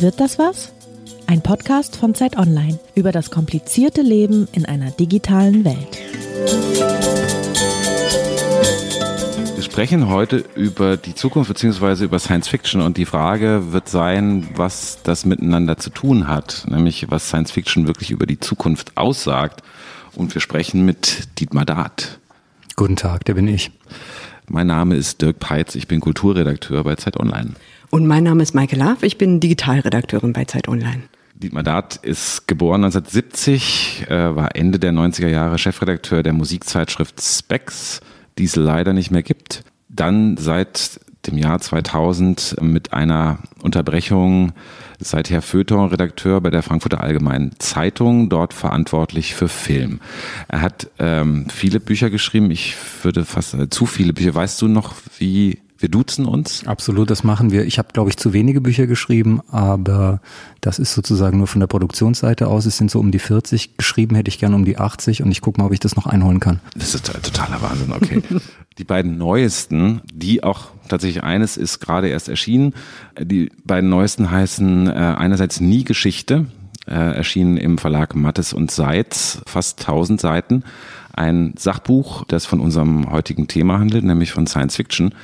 Wird das was? Ein Podcast von Zeit Online über das komplizierte Leben in einer digitalen Welt. Wir sprechen heute über die Zukunft bzw. über Science Fiction und die Frage wird sein, was das miteinander zu tun hat, nämlich was Science Fiction wirklich über die Zukunft aussagt. Und wir sprechen mit Dietmar Dart. Guten Tag, der bin ich. Mein Name ist Dirk Peitz, ich bin Kulturredakteur bei Zeit Online. Und mein Name ist Maike Laff, ich bin Digitalredakteurin bei Zeit Online. Dietmar Dart ist geboren 1970, äh, war Ende der 90er Jahre Chefredakteur der Musikzeitschrift Specs, die es leider nicht mehr gibt. Dann seit dem Jahr 2000 mit einer Unterbrechung seither Feuilleton-Redakteur bei der Frankfurter Allgemeinen Zeitung, dort verantwortlich für Film. Er hat ähm, viele Bücher geschrieben, ich würde fast äh, zu viele Bücher. Weißt du noch, wie wir duzen uns? Absolut, das machen wir. Ich habe, glaube ich, zu wenige Bücher geschrieben, aber das ist sozusagen nur von der Produktionsseite aus. Es sind so um die 40. Geschrieben hätte ich gerne um die 80 und ich gucke mal, ob ich das noch einholen kann. Das ist totaler Wahnsinn, okay. die beiden neuesten, die auch tatsächlich eines ist gerade erst erschienen. Die beiden neuesten heißen äh, einerseits Nie Geschichte, äh, erschienen im Verlag Mattes und Seitz, fast 1000 Seiten. Ein Sachbuch, das von unserem heutigen Thema handelt, nämlich von Science Fiction.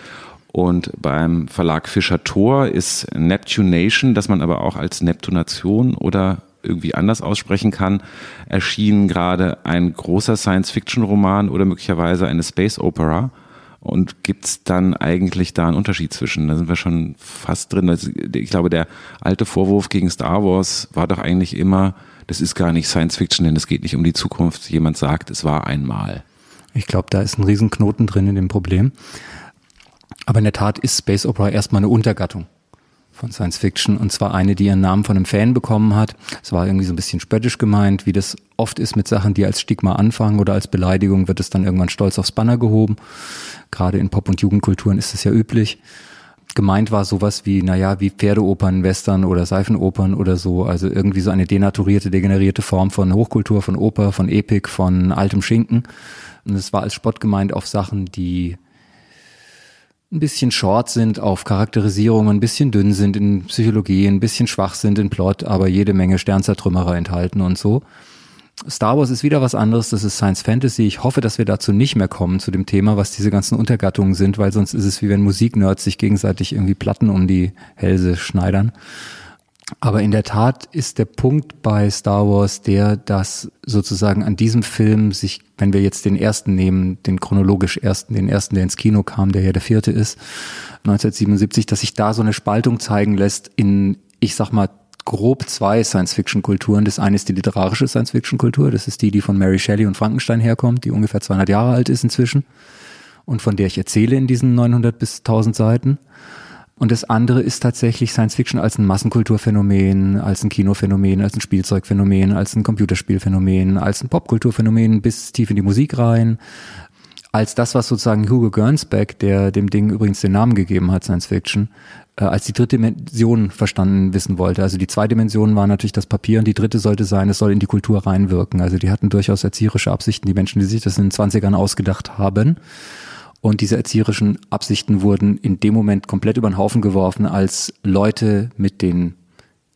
Und beim Verlag Fischer Thor ist Neptunation, das man aber auch als Neptunation oder irgendwie anders aussprechen kann, erschien gerade ein großer Science-Fiction-Roman oder möglicherweise eine Space Opera. Und gibt es dann eigentlich da einen Unterschied zwischen? Da sind wir schon fast drin. Ich glaube, der alte Vorwurf gegen Star Wars war doch eigentlich immer, das ist gar nicht Science Fiction, denn es geht nicht um die Zukunft. Jemand sagt, es war einmal. Ich glaube, da ist ein Riesenknoten drin in dem Problem. Aber in der Tat ist Space Opera erstmal eine Untergattung von Science Fiction und zwar eine, die ihren Namen von einem Fan bekommen hat. Es war irgendwie so ein bisschen spöttisch gemeint, wie das oft ist mit Sachen, die als Stigma anfangen oder als Beleidigung wird es dann irgendwann stolz aufs Banner gehoben. Gerade in Pop- und Jugendkulturen ist es ja üblich. Gemeint war sowas wie, naja, wie Pferdeopern, Western oder Seifenopern oder so. Also irgendwie so eine denaturierte, degenerierte Form von Hochkultur, von Oper, von Epik, von altem Schinken. Und es war als Spott gemeint auf Sachen, die ein bisschen short sind auf Charakterisierung, ein bisschen dünn sind in Psychologie, ein bisschen schwach sind in Plot, aber jede Menge Sternzertrümmerer enthalten und so. Star Wars ist wieder was anderes, das ist Science Fantasy. Ich hoffe, dass wir dazu nicht mehr kommen, zu dem Thema, was diese ganzen Untergattungen sind, weil sonst ist es wie wenn Musiknerds sich gegenseitig irgendwie Platten um die Hälse schneidern. Aber in der Tat ist der Punkt bei Star Wars der, dass sozusagen an diesem Film sich, wenn wir jetzt den ersten nehmen, den chronologisch ersten, den ersten, der ins Kino kam, der ja der vierte ist, 1977, dass sich da so eine Spaltung zeigen lässt in, ich sag mal, grob zwei Science-Fiction-Kulturen. Das eine ist die literarische Science-Fiction-Kultur, das ist die, die von Mary Shelley und Frankenstein herkommt, die ungefähr 200 Jahre alt ist inzwischen und von der ich erzähle in diesen 900 bis 1000 Seiten. Und das andere ist tatsächlich Science Fiction als ein Massenkulturphänomen, als ein Kinophänomen, als ein Spielzeugphänomen, als ein Computerspielphänomen, als ein Popkulturphänomen bis tief in die Musik rein, als das, was sozusagen Hugo Gernsback, der dem Ding übrigens den Namen gegeben hat, Science Fiction, äh, als die dritte Dimension verstanden wissen wollte. Also die zwei Dimensionen waren natürlich das Papier und die dritte sollte sein, es soll in die Kultur reinwirken. Also die hatten durchaus erzieherische Absichten, die Menschen, die sich das in den 20ern ausgedacht haben. Und diese erzieherischen Absichten wurden in dem Moment komplett über den Haufen geworfen, als Leute mit den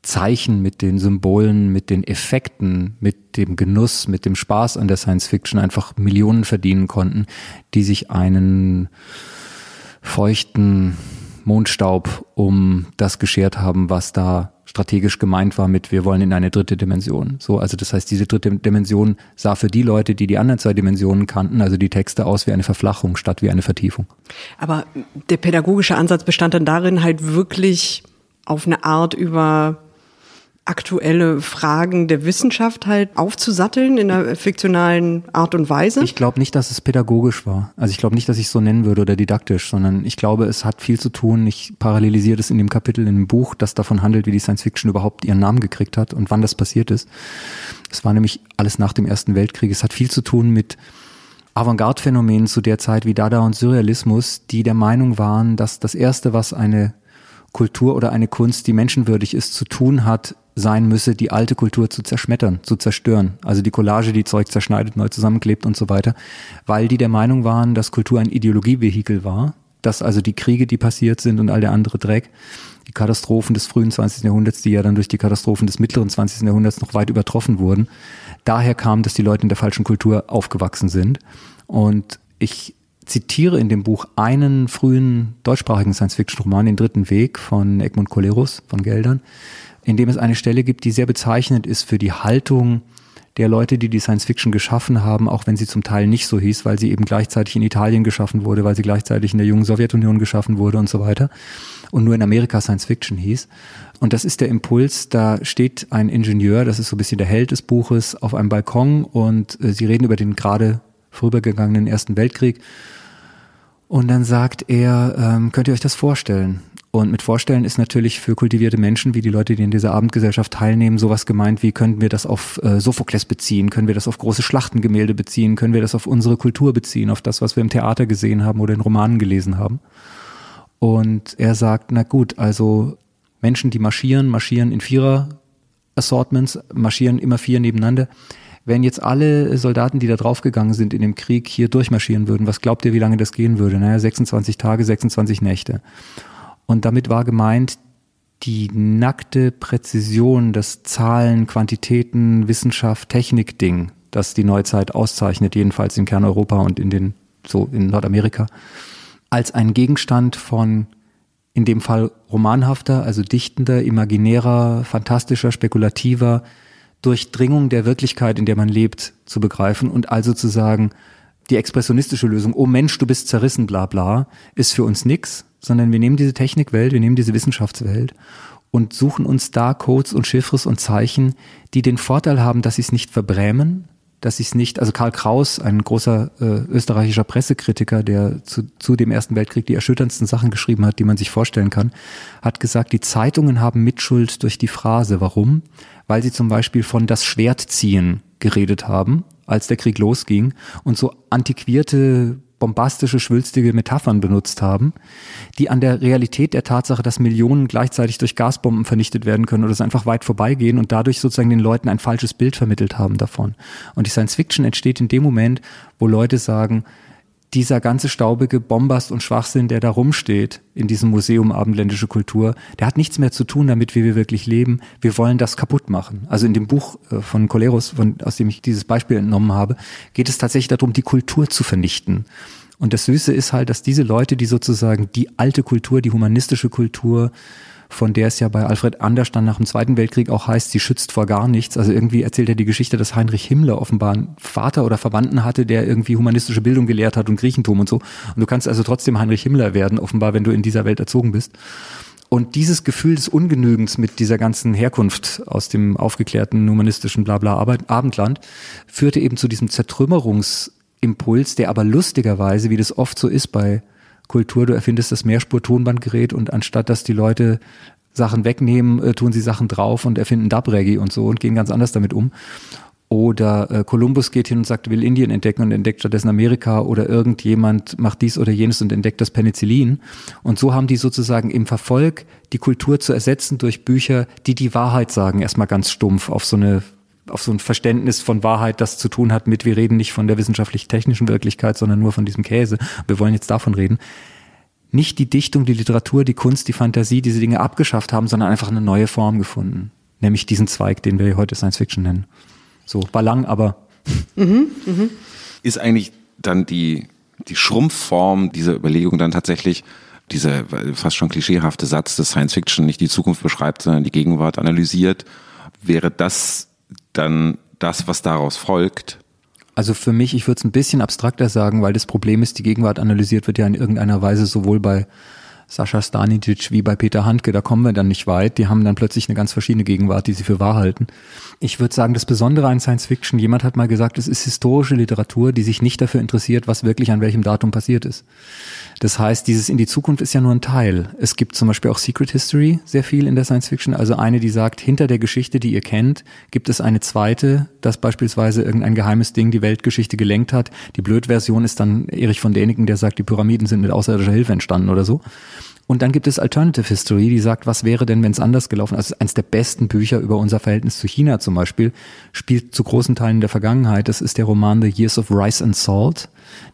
Zeichen, mit den Symbolen, mit den Effekten, mit dem Genuss, mit dem Spaß an der Science Fiction einfach Millionen verdienen konnten, die sich einen feuchten Mondstaub um das geschert haben, was da strategisch gemeint war mit, wir wollen in eine dritte Dimension. So, also das heißt, diese dritte Dimension sah für die Leute, die die anderen zwei Dimensionen kannten, also die Texte aus wie eine Verflachung statt wie eine Vertiefung. Aber der pädagogische Ansatz bestand dann darin, halt wirklich auf eine Art über aktuelle Fragen der Wissenschaft halt aufzusatteln in einer fiktionalen Art und Weise? Ich glaube nicht, dass es pädagogisch war. Also ich glaube nicht, dass ich es so nennen würde oder didaktisch, sondern ich glaube, es hat viel zu tun. Ich parallelisiere das in dem Kapitel in dem Buch, das davon handelt, wie die Science Fiction überhaupt ihren Namen gekriegt hat und wann das passiert ist. Es war nämlich alles nach dem Ersten Weltkrieg. Es hat viel zu tun mit Avantgarde-Phänomenen zu der Zeit wie Dada und Surrealismus, die der Meinung waren, dass das Erste, was eine Kultur oder eine Kunst, die menschenwürdig ist, zu tun hat, sein müsse, die alte Kultur zu zerschmettern, zu zerstören. Also die Collage, die Zeug zerschneidet, neu zusammenklebt und so weiter, weil die der Meinung waren, dass Kultur ein Ideologievehikel war dass also die Kriege, die passiert sind und all der andere Dreck, die Katastrophen des frühen 20. Jahrhunderts, die ja dann durch die Katastrophen des mittleren 20. Jahrhunderts noch weit übertroffen wurden, daher kam, dass die Leute in der falschen Kultur aufgewachsen sind. Und ich zitiere in dem Buch einen frühen deutschsprachigen Science-Fiction-Roman, Den dritten Weg von Egmont Colerus von Geldern, in dem es eine Stelle gibt, die sehr bezeichnend ist für die Haltung der Leute, die die Science Fiction geschaffen haben, auch wenn sie zum Teil nicht so hieß, weil sie eben gleichzeitig in Italien geschaffen wurde, weil sie gleichzeitig in der jungen Sowjetunion geschaffen wurde und so weiter und nur in Amerika Science Fiction hieß. Und das ist der Impuls, da steht ein Ingenieur, das ist so ein bisschen der Held des Buches, auf einem Balkon und äh, sie reden über den gerade vorübergegangenen Ersten Weltkrieg. Und dann sagt er, ähm, könnt ihr euch das vorstellen? Und mit Vorstellen ist natürlich für kultivierte Menschen, wie die Leute, die in dieser Abendgesellschaft teilnehmen, sowas gemeint wie, können wir das auf äh, Sophokles beziehen, können wir das auf große Schlachtengemälde beziehen, können wir das auf unsere Kultur beziehen, auf das, was wir im Theater gesehen haben oder in Romanen gelesen haben. Und er sagt, na gut, also Menschen, die marschieren, marschieren in Vierer-Assortments, marschieren immer vier nebeneinander. Wenn jetzt alle Soldaten, die da draufgegangen sind in dem Krieg, hier durchmarschieren würden, was glaubt ihr, wie lange das gehen würde? Naja, 26 Tage, 26 Nächte. Und damit war gemeint, die nackte Präzision, das Zahlen, Quantitäten, Wissenschaft, Technik-Ding, das die Neuzeit auszeichnet, jedenfalls in Kerneuropa und in den, so in Nordamerika, als ein Gegenstand von in dem Fall romanhafter, also dichtender, imaginärer, fantastischer, spekulativer Durchdringung der Wirklichkeit, in der man lebt, zu begreifen und also zu sagen, die expressionistische Lösung, oh Mensch, du bist zerrissen, bla bla, ist für uns nix, sondern wir nehmen diese Technikwelt, wir nehmen diese Wissenschaftswelt und suchen uns da Codes und Chiffres und Zeichen, die den Vorteil haben, dass sie es nicht verbrämen, dass sie es nicht, also Karl Kraus, ein großer äh, österreichischer Pressekritiker, der zu, zu dem Ersten Weltkrieg die erschütterndsten Sachen geschrieben hat, die man sich vorstellen kann, hat gesagt, die Zeitungen haben Mitschuld durch die Phrase. Warum? Weil sie zum Beispiel von das Schwert ziehen geredet haben, als der Krieg losging und so antiquierte bombastische, schwülstige Metaphern benutzt haben, die an der Realität der Tatsache, dass Millionen gleichzeitig durch Gasbomben vernichtet werden können oder es einfach weit vorbeigehen und dadurch sozusagen den Leuten ein falsches Bild vermittelt haben davon. Und die Science Fiction entsteht in dem Moment, wo Leute sagen, dieser ganze staubige Bombast und Schwachsinn, der da rumsteht in diesem Museum Abendländische Kultur, der hat nichts mehr zu tun damit, wie wir wirklich leben. Wir wollen das kaputt machen. Also in dem Buch äh, von Coleros, von, aus dem ich dieses Beispiel entnommen habe, geht es tatsächlich darum, die Kultur zu vernichten. Und das Süße ist halt, dass diese Leute, die sozusagen die alte Kultur, die humanistische Kultur, von der es ja bei Alfred Anders dann nach dem Zweiten Weltkrieg auch heißt, sie schützt vor gar nichts. Also irgendwie erzählt er die Geschichte, dass Heinrich Himmler offenbar einen Vater oder Verwandten hatte, der irgendwie humanistische Bildung gelehrt hat und Griechentum und so. Und du kannst also trotzdem Heinrich Himmler werden, offenbar, wenn du in dieser Welt erzogen bist. Und dieses Gefühl des Ungenügens mit dieser ganzen Herkunft aus dem aufgeklärten humanistischen Blabla Abendland führte eben zu diesem Zertrümmerungsimpuls, der aber lustigerweise, wie das oft so ist bei Kultur, du erfindest das Mehrspur-Tonbandgerät und anstatt dass die Leute Sachen wegnehmen, äh, tun sie Sachen drauf und erfinden Dub-Reggae und so und gehen ganz anders damit um. Oder äh, Kolumbus geht hin und sagt, will Indien entdecken und entdeckt stattdessen Amerika oder irgendjemand macht dies oder jenes und entdeckt das Penicillin. Und so haben die sozusagen im Verfolg die Kultur zu ersetzen durch Bücher, die die Wahrheit sagen, erstmal ganz stumpf auf so eine auf so ein Verständnis von Wahrheit, das zu tun hat mit, wir reden nicht von der wissenschaftlich-technischen Wirklichkeit, sondern nur von diesem Käse. Wir wollen jetzt davon reden. Nicht die Dichtung, die Literatur, die Kunst, die Fantasie, diese Dinge abgeschafft haben, sondern einfach eine neue Form gefunden. Nämlich diesen Zweig, den wir heute Science Fiction nennen. So, ballang, aber. Mhm, mh. Ist eigentlich dann die, die Schrumpfform dieser Überlegung dann tatsächlich dieser fast schon klischeehafte Satz, dass Science Fiction nicht die Zukunft beschreibt, sondern die Gegenwart analysiert. Wäre das dann das, was daraus folgt? Also für mich, ich würde es ein bisschen abstrakter sagen, weil das Problem ist, die Gegenwart analysiert wird ja in irgendeiner Weise sowohl bei Sascha Stanicic wie bei Peter Handke, da kommen wir dann nicht weit. Die haben dann plötzlich eine ganz verschiedene Gegenwart, die sie für wahr halten. Ich würde sagen, das Besondere an Science Fiction, jemand hat mal gesagt, es ist historische Literatur, die sich nicht dafür interessiert, was wirklich an welchem Datum passiert ist. Das heißt, dieses in die Zukunft ist ja nur ein Teil. Es gibt zum Beispiel auch Secret History sehr viel in der Science Fiction. Also eine, die sagt, hinter der Geschichte, die ihr kennt, gibt es eine zweite, dass beispielsweise irgendein geheimes Ding die Weltgeschichte gelenkt hat. Die Blödversion ist dann Erich von Däniken, der sagt, die Pyramiden sind mit außerirdischer Hilfe entstanden oder so. Und dann gibt es Alternative History, die sagt, was wäre denn, wenn es anders gelaufen ist. Also eines der besten Bücher über unser Verhältnis zu China zum Beispiel, spielt zu großen Teilen der Vergangenheit. Das ist der Roman The Years of Rice and Salt,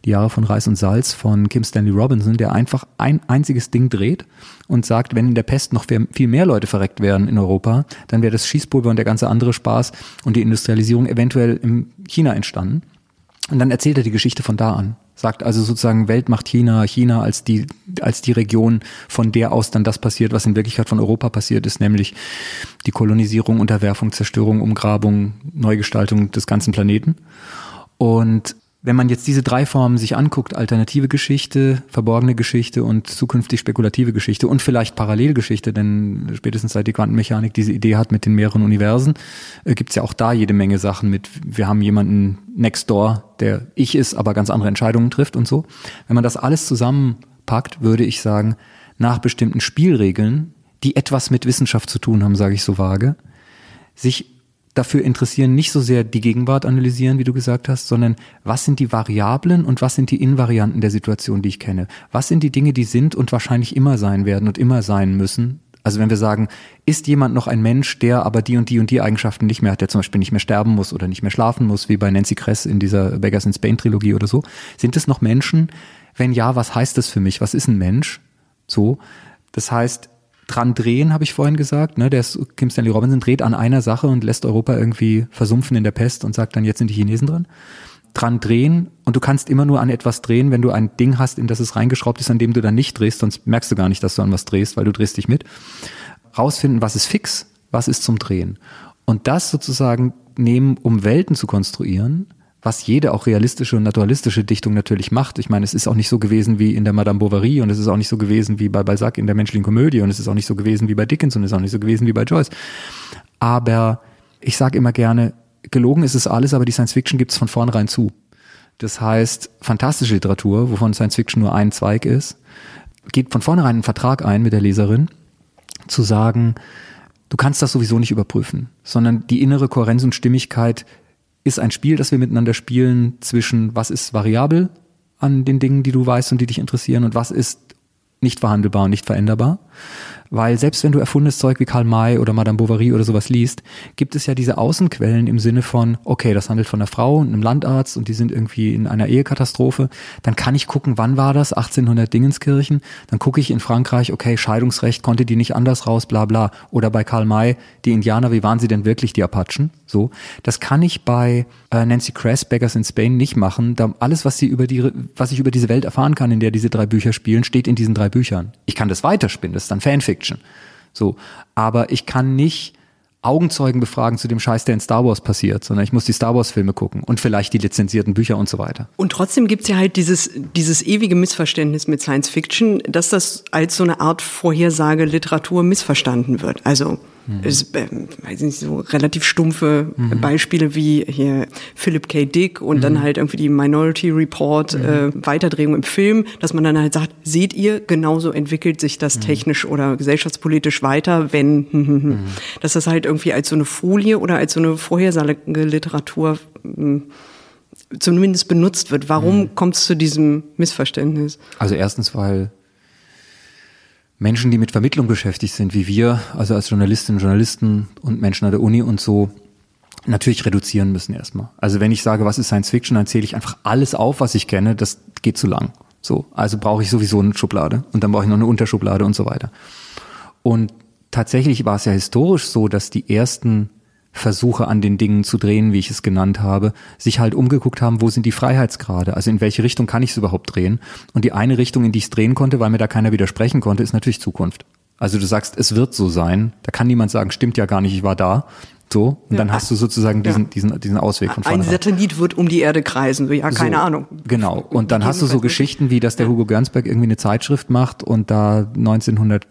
die Jahre von Reis und Salz von Kim Stanley Robinson, der einfach ein einziges Ding dreht und sagt, wenn in der Pest noch viel mehr Leute verreckt werden in Europa, dann wäre das Schießpulver und der ganze andere Spaß und die Industrialisierung eventuell in China entstanden. Und dann erzählt er die Geschichte von da an. Sagt also sozusagen Weltmacht China, China als die, als die Region, von der aus dann das passiert, was in Wirklichkeit von Europa passiert ist, nämlich die Kolonisierung, Unterwerfung, Zerstörung, Umgrabung, Neugestaltung des ganzen Planeten. Und wenn man jetzt diese drei Formen sich anguckt, alternative Geschichte, verborgene Geschichte und zukünftig spekulative Geschichte und vielleicht Parallelgeschichte, denn spätestens seit die Quantenmechanik diese Idee hat mit den mehreren Universen, äh, gibt's ja auch da jede Menge Sachen mit, wir haben jemanden next door, der ich ist, aber ganz andere Entscheidungen trifft und so. Wenn man das alles zusammenpackt, würde ich sagen, nach bestimmten Spielregeln, die etwas mit Wissenschaft zu tun haben, sage ich so vage, sich dafür interessieren, nicht so sehr die Gegenwart analysieren, wie du gesagt hast, sondern was sind die Variablen und was sind die Invarianten der Situation, die ich kenne? Was sind die Dinge, die sind und wahrscheinlich immer sein werden und immer sein müssen? Also wenn wir sagen, ist jemand noch ein Mensch, der aber die und die und die Eigenschaften nicht mehr hat, der zum Beispiel nicht mehr sterben muss oder nicht mehr schlafen muss, wie bei Nancy Kress in dieser Beggars in Spain Trilogie oder so, sind es noch Menschen? Wenn ja, was heißt das für mich? Was ist ein Mensch? So. Das heißt, dran drehen, habe ich vorhin gesagt. Ne? Der ist, Kim Stanley Robinson dreht an einer Sache und lässt Europa irgendwie versumpfen in der Pest und sagt dann, jetzt sind die Chinesen dran. Dran drehen und du kannst immer nur an etwas drehen, wenn du ein Ding hast, in das es reingeschraubt ist, an dem du dann nicht drehst, sonst merkst du gar nicht, dass du an was drehst, weil du drehst dich mit. Rausfinden, was ist fix, was ist zum Drehen. Und das sozusagen nehmen, um Welten zu konstruieren, was jede auch realistische und naturalistische Dichtung natürlich macht. Ich meine, es ist auch nicht so gewesen wie in der Madame Bovary und es ist auch nicht so gewesen wie bei Balzac in der menschlichen Komödie und es ist auch nicht so gewesen wie bei Dickens und es ist auch nicht so gewesen wie bei Joyce. Aber ich sage immer gerne, gelogen ist es alles, aber die Science Fiction gibt es von vornherein zu. Das heißt, fantastische Literatur, wovon Science Fiction nur ein Zweig ist, geht von vornherein einen Vertrag ein mit der Leserin, zu sagen, du kannst das sowieso nicht überprüfen, sondern die innere Kohärenz und Stimmigkeit ist ein Spiel, das wir miteinander spielen zwischen was ist variabel an den Dingen, die du weißt und die dich interessieren und was ist nicht verhandelbar und nicht veränderbar. Weil selbst wenn du erfundenes Zeug wie Karl May oder Madame Bovary oder sowas liest, gibt es ja diese Außenquellen im Sinne von, okay, das handelt von einer Frau und einem Landarzt und die sind irgendwie in einer Ehekatastrophe. Dann kann ich gucken, wann war das? 1800 Dingenskirchen. Dann gucke ich in Frankreich, okay, Scheidungsrecht, konnte die nicht anders raus, bla bla. Oder bei Karl May, die Indianer, wie waren sie denn wirklich, die Apachen? So. Das kann ich bei äh, Nancy Kress, Beggars in Spain, nicht machen. Da alles, was sie über die, was ich über diese Welt erfahren kann, in der diese drei Bücher spielen, steht in diesen drei Büchern. Ich kann das weiterspinnen, das ist dann Fanfic. Fiction. So. Aber ich kann nicht Augenzeugen befragen zu dem Scheiß, der in Star Wars passiert, sondern ich muss die Star Wars Filme gucken und vielleicht die lizenzierten Bücher und so weiter. Und trotzdem gibt es ja halt dieses, dieses ewige Missverständnis mit Science Fiction, dass das als so eine Art Vorhersage Literatur missverstanden wird. Also Mhm. Es, äh, weiß nicht, so relativ stumpfe mhm. Beispiele wie hier Philip K. Dick und mhm. dann halt irgendwie die Minority Report mhm. äh, Weiterdrehung im Film, dass man dann halt sagt, seht ihr, genauso entwickelt sich das mhm. technisch oder gesellschaftspolitisch weiter, wenn, hm, hm, hm. Mhm. dass das halt irgendwie als so eine Folie oder als so eine Vorhersageliteratur zumindest benutzt wird. Warum kommt es zu diesem Missverständnis? Also erstens, weil Menschen, die mit Vermittlung beschäftigt sind, wie wir, also als Journalistinnen, Journalisten und Menschen an der Uni und so, natürlich reduzieren müssen erstmal. Also wenn ich sage, was ist Science Fiction, dann zähle ich einfach alles auf, was ich kenne, das geht zu lang. So, also brauche ich sowieso eine Schublade und dann brauche ich noch eine Unterschublade und so weiter. Und tatsächlich war es ja historisch so, dass die ersten Versuche an den Dingen zu drehen, wie ich es genannt habe, sich halt umgeguckt haben, wo sind die Freiheitsgrade? Also in welche Richtung kann ich es überhaupt drehen? Und die eine Richtung, in die ich es drehen konnte, weil mir da keiner widersprechen konnte, ist natürlich Zukunft. Also du sagst, es wird so sein. Da kann niemand sagen, stimmt ja gar nicht, ich war da. So, und ja. dann hast du sozusagen diesen, ja. diesen, diesen Ausweg von vorne. Ein Satellit wird um die Erde kreisen, ja, keine so, Ahnung. Genau. Und dann hast du so Geschichten wie, dass der Hugo Gernsberg irgendwie eine Zeitschrift macht und da 1900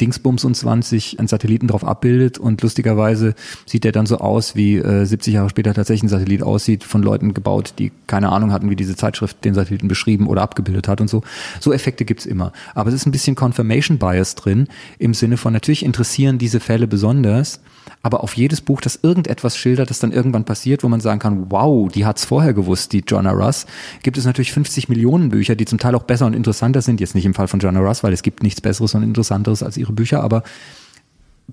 Dingsbums und 20 einen Satelliten drauf abbildet und lustigerweise sieht der dann so aus, wie äh, 70 Jahre später tatsächlich ein Satellit aussieht, von Leuten gebaut, die keine Ahnung hatten, wie diese Zeitschrift den Satelliten beschrieben oder abgebildet hat und so. So Effekte gibt's immer. Aber es ist ein bisschen Confirmation Bias drin, im Sinne von natürlich interessieren diese Fälle besonders, aber auf jedes Buch, das irgendetwas schildert, das dann irgendwann passiert, wo man sagen kann, wow, die hat's vorher gewusst, die Joanna Russ, gibt es natürlich 50 Millionen Bücher, die zum Teil auch besser und interessanter sind. Jetzt nicht im Fall von Joanna Russ, weil es gibt nichts Besseres und Interessanteres als ihre Bücher, aber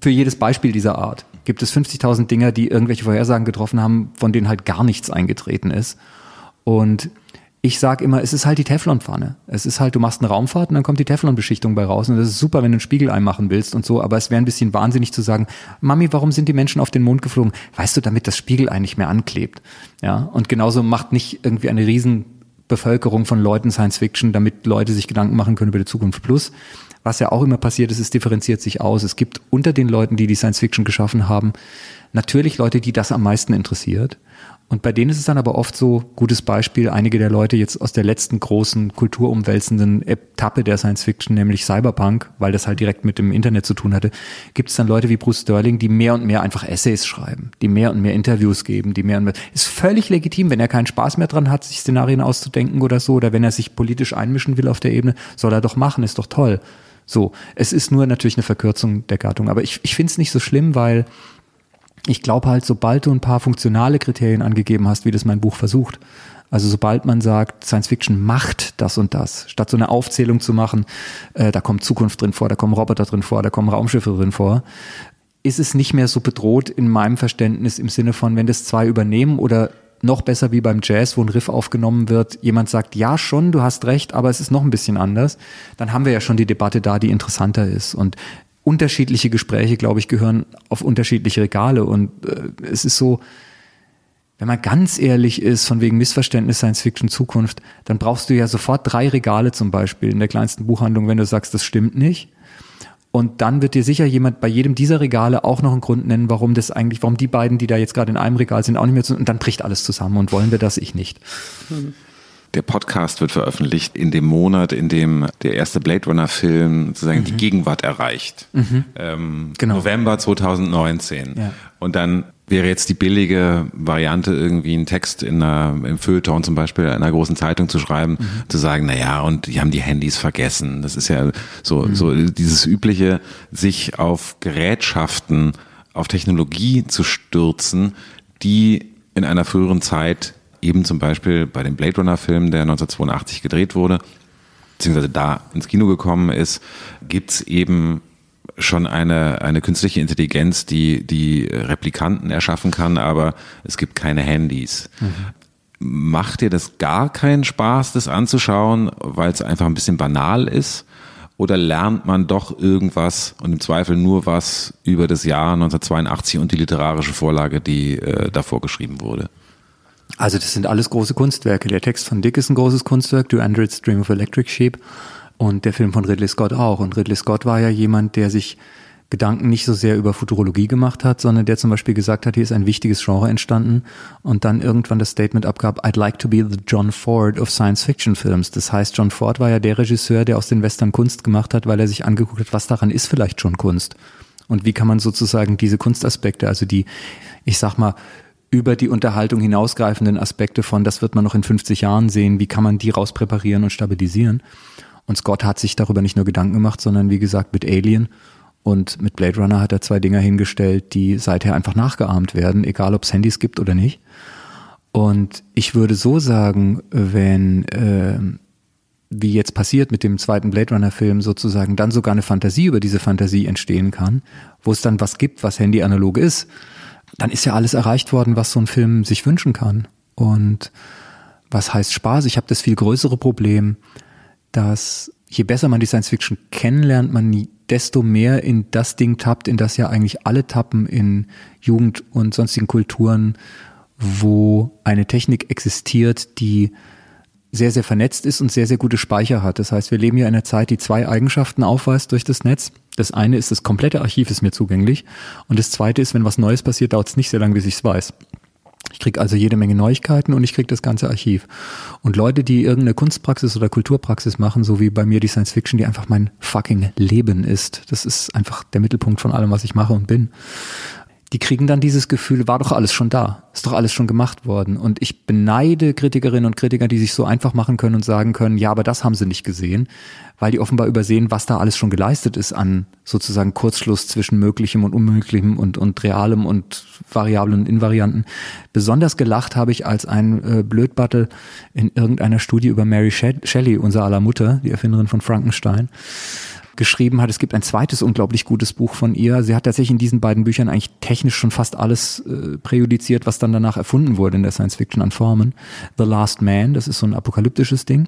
für jedes Beispiel dieser Art gibt es 50.000 Dinger, die irgendwelche Vorhersagen getroffen haben, von denen halt gar nichts eingetreten ist. Und ich sage immer, es ist halt die Teflonpfanne. Es ist halt, du machst eine Raumfahrt und dann kommt die Teflonbeschichtung bei raus. Und das ist super, wenn du ein Spiegelei machen willst und so, aber es wäre ein bisschen wahnsinnig zu sagen, Mami, warum sind die Menschen auf den Mond geflogen? Weißt du, damit das Spiegelei nicht mehr anklebt. Ja, und genauso macht nicht irgendwie eine Riesenbevölkerung von Leuten Science Fiction, damit Leute sich Gedanken machen können über die Zukunft. Plus, was ja auch immer passiert ist, es differenziert sich aus. Es gibt unter den Leuten, die die Science Fiction geschaffen haben, natürlich Leute, die das am meisten interessiert. Und bei denen ist es dann aber oft so, gutes Beispiel, einige der Leute jetzt aus der letzten großen kulturumwälzenden Etappe der Science Fiction, nämlich Cyberpunk, weil das halt direkt mit dem Internet zu tun hatte, gibt es dann Leute wie Bruce Sterling, die mehr und mehr einfach Essays schreiben, die mehr und mehr Interviews geben, die mehr und mehr, ist völlig legitim, wenn er keinen Spaß mehr dran hat, sich Szenarien auszudenken oder so, oder wenn er sich politisch einmischen will auf der Ebene, soll er doch machen, ist doch toll. So, es ist nur natürlich eine Verkürzung der Gattung, aber ich, ich finde es nicht so schlimm, weil ich glaube halt, sobald du ein paar funktionale Kriterien angegeben hast, wie das mein Buch versucht, also sobald man sagt, Science Fiction macht das und das, statt so eine Aufzählung zu machen, äh, da kommt Zukunft drin vor, da kommen Roboter drin vor, da kommen Raumschiffe drin vor, ist es nicht mehr so bedroht in meinem Verständnis im Sinne von, wenn das zwei übernehmen oder noch besser wie beim Jazz, wo ein Riff aufgenommen wird, jemand sagt, ja schon, du hast recht, aber es ist noch ein bisschen anders, dann haben wir ja schon die Debatte da, die interessanter ist. Und unterschiedliche Gespräche, glaube ich, gehören auf unterschiedliche Regale. Und äh, es ist so, wenn man ganz ehrlich ist, von wegen Missverständnis Science Fiction Zukunft, dann brauchst du ja sofort drei Regale zum Beispiel in der kleinsten Buchhandlung, wenn du sagst, das stimmt nicht. Und dann wird dir sicher jemand bei jedem dieser Regale auch noch einen Grund nennen, warum das eigentlich, warum die beiden, die da jetzt gerade in einem Regal sind, auch nicht mehr zu, und dann bricht alles zusammen und wollen wir das, ich nicht. Mhm. Der Podcast wird veröffentlicht in dem Monat, in dem der erste Blade Runner Film sozusagen mhm. die Gegenwart erreicht. Mhm. Ähm, genau. November 2019. Ja. Und dann wäre jetzt die billige Variante, irgendwie einen Text in einer, im Feuilleton zum Beispiel in einer großen Zeitung zu schreiben, mhm. zu sagen, na ja, und die haben die Handys vergessen. Das ist ja so, mhm. so dieses übliche, sich auf Gerätschaften, auf Technologie zu stürzen, die in einer früheren Zeit eben zum Beispiel bei dem Blade Runner Film, der 1982 gedreht wurde, beziehungsweise da ins Kino gekommen ist, gibt's eben schon eine, eine künstliche Intelligenz, die die Replikanten erschaffen kann, aber es gibt keine Handys. Mhm. Macht dir das gar keinen Spaß, das anzuschauen, weil es einfach ein bisschen banal ist? Oder lernt man doch irgendwas und im Zweifel nur was über das Jahr 1982 und die literarische Vorlage, die äh, davor geschrieben wurde? Also das sind alles große Kunstwerke. Der Text von Dick ist ein großes Kunstwerk, Do Androids Dream of Electric Sheep. Und der Film von Ridley Scott auch. Und Ridley Scott war ja jemand, der sich Gedanken nicht so sehr über Futurologie gemacht hat, sondern der zum Beispiel gesagt hat, hier ist ein wichtiges Genre entstanden und dann irgendwann das Statement abgab, I'd like to be the John Ford of Science Fiction Films. Das heißt, John Ford war ja der Regisseur, der aus den Western Kunst gemacht hat, weil er sich angeguckt hat, was daran ist vielleicht schon Kunst. Und wie kann man sozusagen diese Kunstaspekte, also die, ich sag mal, über die Unterhaltung hinausgreifenden Aspekte von, das wird man noch in 50 Jahren sehen, wie kann man die rauspräparieren und stabilisieren. Und Scott hat sich darüber nicht nur Gedanken gemacht, sondern wie gesagt mit Alien und mit Blade Runner hat er zwei Dinger hingestellt, die seither einfach nachgeahmt werden, egal ob es Handys gibt oder nicht. Und ich würde so sagen, wenn, äh, wie jetzt passiert mit dem zweiten Blade Runner Film sozusagen, dann sogar eine Fantasie über diese Fantasie entstehen kann, wo es dann was gibt, was Handy analog ist, dann ist ja alles erreicht worden, was so ein Film sich wünschen kann. Und was heißt Spaß? Ich habe das viel größere Problem, dass je besser man die Science Fiction kennenlernt, man desto mehr in das Ding tappt, in das ja eigentlich alle tappen in Jugend und sonstigen Kulturen, wo eine Technik existiert, die sehr, sehr vernetzt ist und sehr, sehr gute Speicher hat. Das heißt, wir leben ja in einer Zeit, die zwei Eigenschaften aufweist durch das Netz. Das eine ist, das komplette Archiv ist mir zugänglich. Und das zweite ist, wenn was Neues passiert, dauert es nicht sehr lange, bis ich es weiß. Ich kriege also jede Menge Neuigkeiten und ich kriege das ganze Archiv. Und Leute, die irgendeine Kunstpraxis oder Kulturpraxis machen, so wie bei mir die Science Fiction, die einfach mein fucking Leben ist. Das ist einfach der Mittelpunkt von allem, was ich mache und bin die kriegen dann dieses Gefühl, war doch alles schon da, ist doch alles schon gemacht worden. Und ich beneide Kritikerinnen und Kritiker, die sich so einfach machen können und sagen können, ja, aber das haben sie nicht gesehen, weil die offenbar übersehen, was da alles schon geleistet ist an sozusagen Kurzschluss zwischen Möglichem und Unmöglichem und, und Realem und Variablen und Invarianten. Besonders gelacht habe ich als ein äh, Blödbattel in irgendeiner Studie über Mary Shelley, unser aller Mutter, die Erfinderin von Frankenstein geschrieben hat. Es gibt ein zweites unglaublich gutes Buch von ihr. Sie hat tatsächlich in diesen beiden Büchern eigentlich technisch schon fast alles äh, präjudiziert, was dann danach erfunden wurde in der Science Fiction an Formen. The Last Man, das ist so ein apokalyptisches Ding.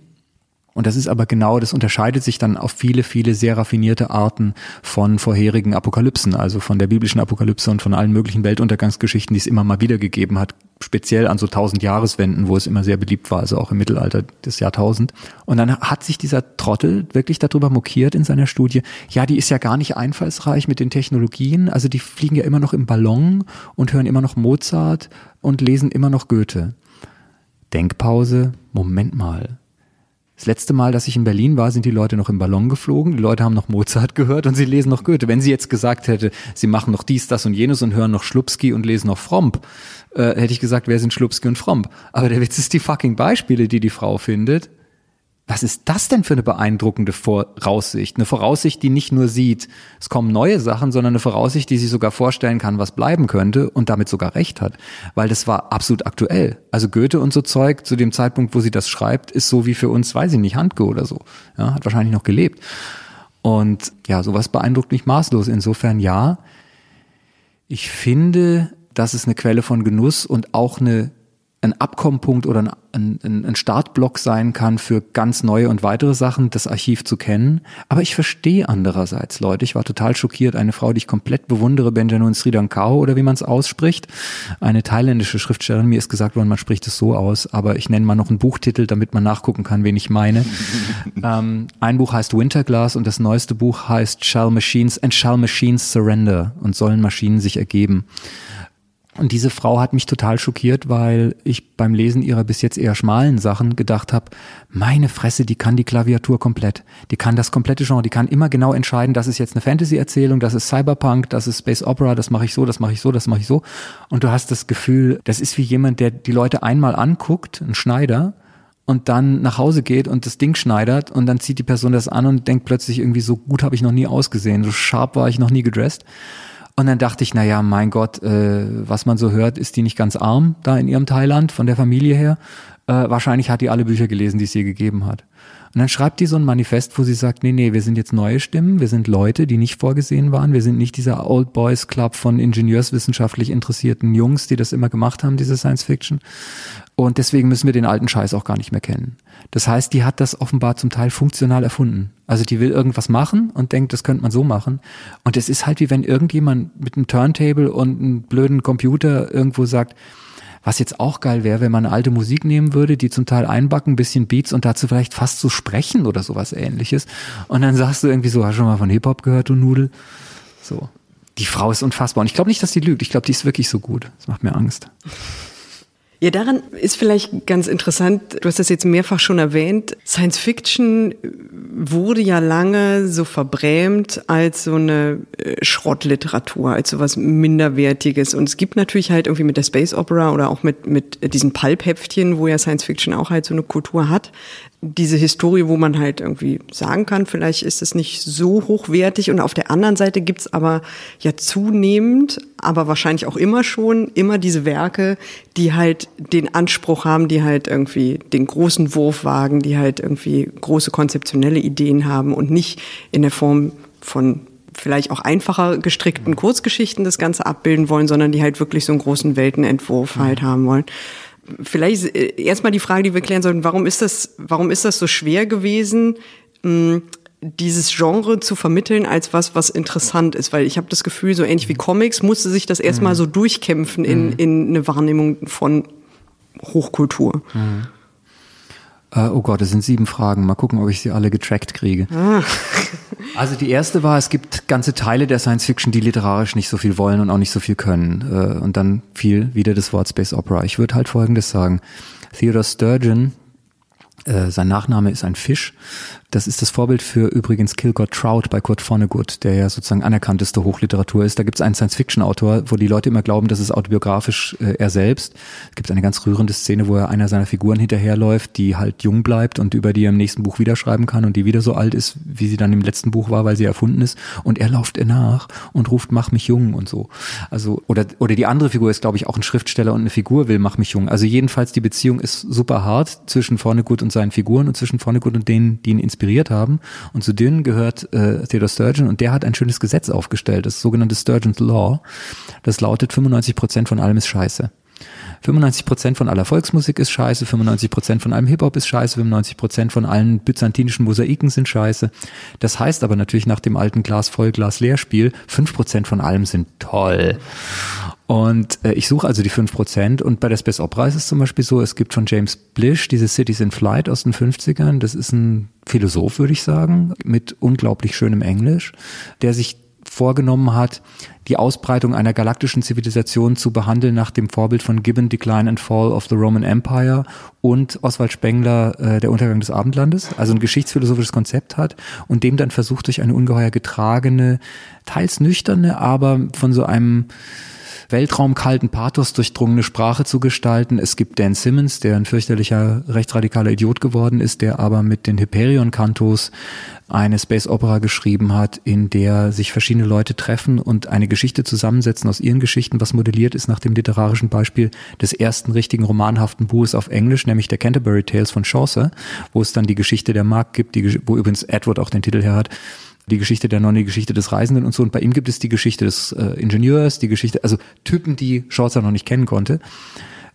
Und das ist aber genau, das unterscheidet sich dann auf viele, viele sehr raffinierte Arten von vorherigen Apokalypsen, also von der biblischen Apokalypse und von allen möglichen Weltuntergangsgeschichten, die es immer mal wieder gegeben hat, speziell an so tausend Jahreswenden, wo es immer sehr beliebt war, also auch im Mittelalter des Jahrtausend. Und dann hat sich dieser Trottel wirklich darüber mokiert in seiner Studie, ja, die ist ja gar nicht einfallsreich mit den Technologien, also die fliegen ja immer noch im Ballon und hören immer noch Mozart und lesen immer noch Goethe. Denkpause, Moment mal. Das letzte Mal, dass ich in Berlin war, sind die Leute noch im Ballon geflogen. Die Leute haben noch Mozart gehört und sie lesen noch Goethe. Wenn sie jetzt gesagt hätte, sie machen noch dies, das und jenes und hören noch Schlupski und lesen noch Fromp, äh, hätte ich gesagt, wer sind Schlupski und Fromp? Aber der Witz ist die fucking Beispiele, die die Frau findet, was ist das denn für eine beeindruckende Voraussicht? Eine Voraussicht, die nicht nur sieht, es kommen neue Sachen, sondern eine Voraussicht, die sich sogar vorstellen kann, was bleiben könnte und damit sogar recht hat. Weil das war absolut aktuell. Also Goethe und so Zeug zu dem Zeitpunkt, wo sie das schreibt, ist so wie für uns, weiß ich nicht, Handke oder so. Ja, hat wahrscheinlich noch gelebt. Und ja, sowas beeindruckt mich maßlos. Insofern ja. Ich finde, das ist eine Quelle von Genuss und auch eine ein Abkommenpunkt oder ein, ein, ein Startblock sein kann für ganz neue und weitere Sachen, das Archiv zu kennen. Aber ich verstehe andererseits Leute. Ich war total schockiert. Eine Frau, die ich komplett bewundere, Benjamin Sridankau oder wie man es ausspricht. Eine thailändische Schriftstellerin. Mir ist gesagt worden, man spricht es so aus, aber ich nenne mal noch einen Buchtitel, damit man nachgucken kann, wen ich meine. ähm, ein Buch heißt Winterglass und das neueste Buch heißt Shall Machines and Shall Machines Surrender und sollen Maschinen sich ergeben. Und diese Frau hat mich total schockiert, weil ich beim Lesen ihrer bis jetzt eher schmalen Sachen gedacht habe, meine Fresse, die kann die Klaviatur komplett. Die kann das komplette Genre, die kann immer genau entscheiden, das ist jetzt eine Fantasy-Erzählung, das ist Cyberpunk, das ist Space Opera, das mache ich so, das mache ich so, das mache ich so. Und du hast das Gefühl, das ist wie jemand, der die Leute einmal anguckt, ein Schneider, und dann nach Hause geht und das Ding schneidert und dann zieht die Person das an und denkt plötzlich irgendwie, so gut habe ich noch nie ausgesehen, so scharf war ich noch nie gedresst. Und dann dachte ich, na ja, mein Gott, äh, was man so hört, ist die nicht ganz arm da in ihrem Thailand von der Familie her. Äh, wahrscheinlich hat die alle Bücher gelesen, die es je gegeben hat. Und dann schreibt die so ein Manifest, wo sie sagt, nee, nee, wir sind jetzt neue Stimmen, wir sind Leute, die nicht vorgesehen waren, wir sind nicht dieser Old Boys Club von ingenieurswissenschaftlich interessierten Jungs, die das immer gemacht haben, diese Science Fiction. Und deswegen müssen wir den alten Scheiß auch gar nicht mehr kennen. Das heißt, die hat das offenbar zum Teil funktional erfunden. Also die will irgendwas machen und denkt, das könnte man so machen. Und es ist halt wie wenn irgendjemand mit einem Turntable und einem blöden Computer irgendwo sagt, was jetzt auch geil wäre, wenn man alte Musik nehmen würde, die zum Teil einbacken, ein bisschen Beats und dazu vielleicht fast so sprechen oder sowas ähnliches. Und dann sagst du irgendwie so, hast du schon mal von Hip-Hop gehört, du Nudel? So. Die Frau ist unfassbar. Und ich glaube nicht, dass die lügt. Ich glaube, die ist wirklich so gut. Das macht mir Angst. Ja, daran ist vielleicht ganz interessant, du hast das jetzt mehrfach schon erwähnt, Science Fiction wurde ja lange so verbrämt als so eine äh, Schrottliteratur, als so was Minderwertiges. Und es gibt natürlich halt irgendwie mit der Space Opera oder auch mit, mit diesen Pulp-Heftchen, wo ja Science Fiction auch halt so eine Kultur hat, diese Historie, wo man halt irgendwie sagen kann, vielleicht ist es nicht so hochwertig. Und auf der anderen Seite gibt's aber ja zunehmend, aber wahrscheinlich auch immer schon, immer diese Werke, die halt den Anspruch haben, die halt irgendwie den großen Wurf wagen, die halt irgendwie große konzeptionelle Ideen haben und nicht in der Form von vielleicht auch einfacher gestrickten Kurzgeschichten das Ganze abbilden wollen, sondern die halt wirklich so einen großen Weltenentwurf halt haben wollen vielleicht äh, erstmal die Frage, die wir klären sollten, warum ist das, warum ist das so schwer gewesen, mh, dieses Genre zu vermitteln als was, was interessant ist, weil ich habe das Gefühl, so ähnlich wie Comics, musste sich das erstmal mhm. so durchkämpfen in, mhm. in eine Wahrnehmung von Hochkultur. Mhm. Äh, oh Gott, es sind sieben Fragen. Mal gucken, ob ich sie alle getrackt kriege. Ah. also die erste war, es gibt ganze Teile der Science Fiction, die literarisch nicht so viel wollen und auch nicht so viel können. Äh, und dann fiel wieder das Wort Space Opera. Ich würde halt Folgendes sagen. Theodore Sturgeon, äh, sein Nachname ist ein Fisch, das ist das Vorbild für übrigens Kill God Trout bei Kurt Vonnegut, der ja sozusagen anerkannteste Hochliteratur ist. Da gibt es einen Science-Fiction-Autor, wo die Leute immer glauben, das ist autobiografisch äh, er selbst. Es gibt eine ganz rührende Szene, wo er einer seiner Figuren hinterherläuft, die halt jung bleibt und über die er im nächsten Buch wieder schreiben kann und die wieder so alt ist, wie sie dann im letzten Buch war, weil sie erfunden ist. Und er lauft ihr nach und ruft, mach mich jung und so. Also, oder, oder die andere Figur ist, glaube ich, auch ein Schriftsteller und eine Figur will, mach mich jung. Also jedenfalls die Beziehung ist super hart zwischen Vonnegut und seinen Figuren und zwischen Vonnegut und denen, die ihn inspiriert haben. Und zu denen gehört äh, Theodore Sturgeon und der hat ein schönes Gesetz aufgestellt, das sogenannte Sturgeon's Law. Das lautet, 95 Prozent von allem ist scheiße. 95 Prozent von aller Volksmusik ist scheiße, 95 Prozent von allem Hip-Hop ist scheiße, 95 Prozent von allen byzantinischen Mosaiken sind scheiße. Das heißt aber natürlich nach dem alten Glas voll, Glas leer Spiel, 5 Prozent von allem sind toll. Und äh, ich suche also die 5%. Und bei der Space Opera ist es zum Beispiel so, es gibt von James Blish diese Cities in Flight aus den 50ern. Das ist ein Philosoph, würde ich sagen, mit unglaublich schönem Englisch, der sich vorgenommen hat, die Ausbreitung einer galaktischen Zivilisation zu behandeln nach dem Vorbild von Gibbon Decline and Fall of the Roman Empire und Oswald Spengler äh, Der Untergang des Abendlandes, also ein geschichtsphilosophisches Konzept hat und dem dann versucht durch eine ungeheuer getragene, teils nüchterne, aber von so einem weltraumkalten Pathos durchdrungene Sprache zu gestalten. Es gibt Dan Simmons, der ein fürchterlicher rechtsradikaler Idiot geworden ist, der aber mit den Hyperion-Kantos eine Space Opera geschrieben hat, in der sich verschiedene Leute treffen und eine Geschichte zusammensetzen aus ihren Geschichten, was modelliert ist nach dem literarischen Beispiel des ersten richtigen romanhaften Buches auf Englisch, nämlich der Canterbury Tales von Chaucer, wo es dann die Geschichte der Mark gibt, die, wo übrigens Edward auch den Titel her hat, die Geschichte der Nonne, die Geschichte des Reisenden und so. Und bei ihm gibt es die Geschichte des äh, Ingenieurs, die Geschichte, also Typen, die Chaucer noch nicht kennen konnte.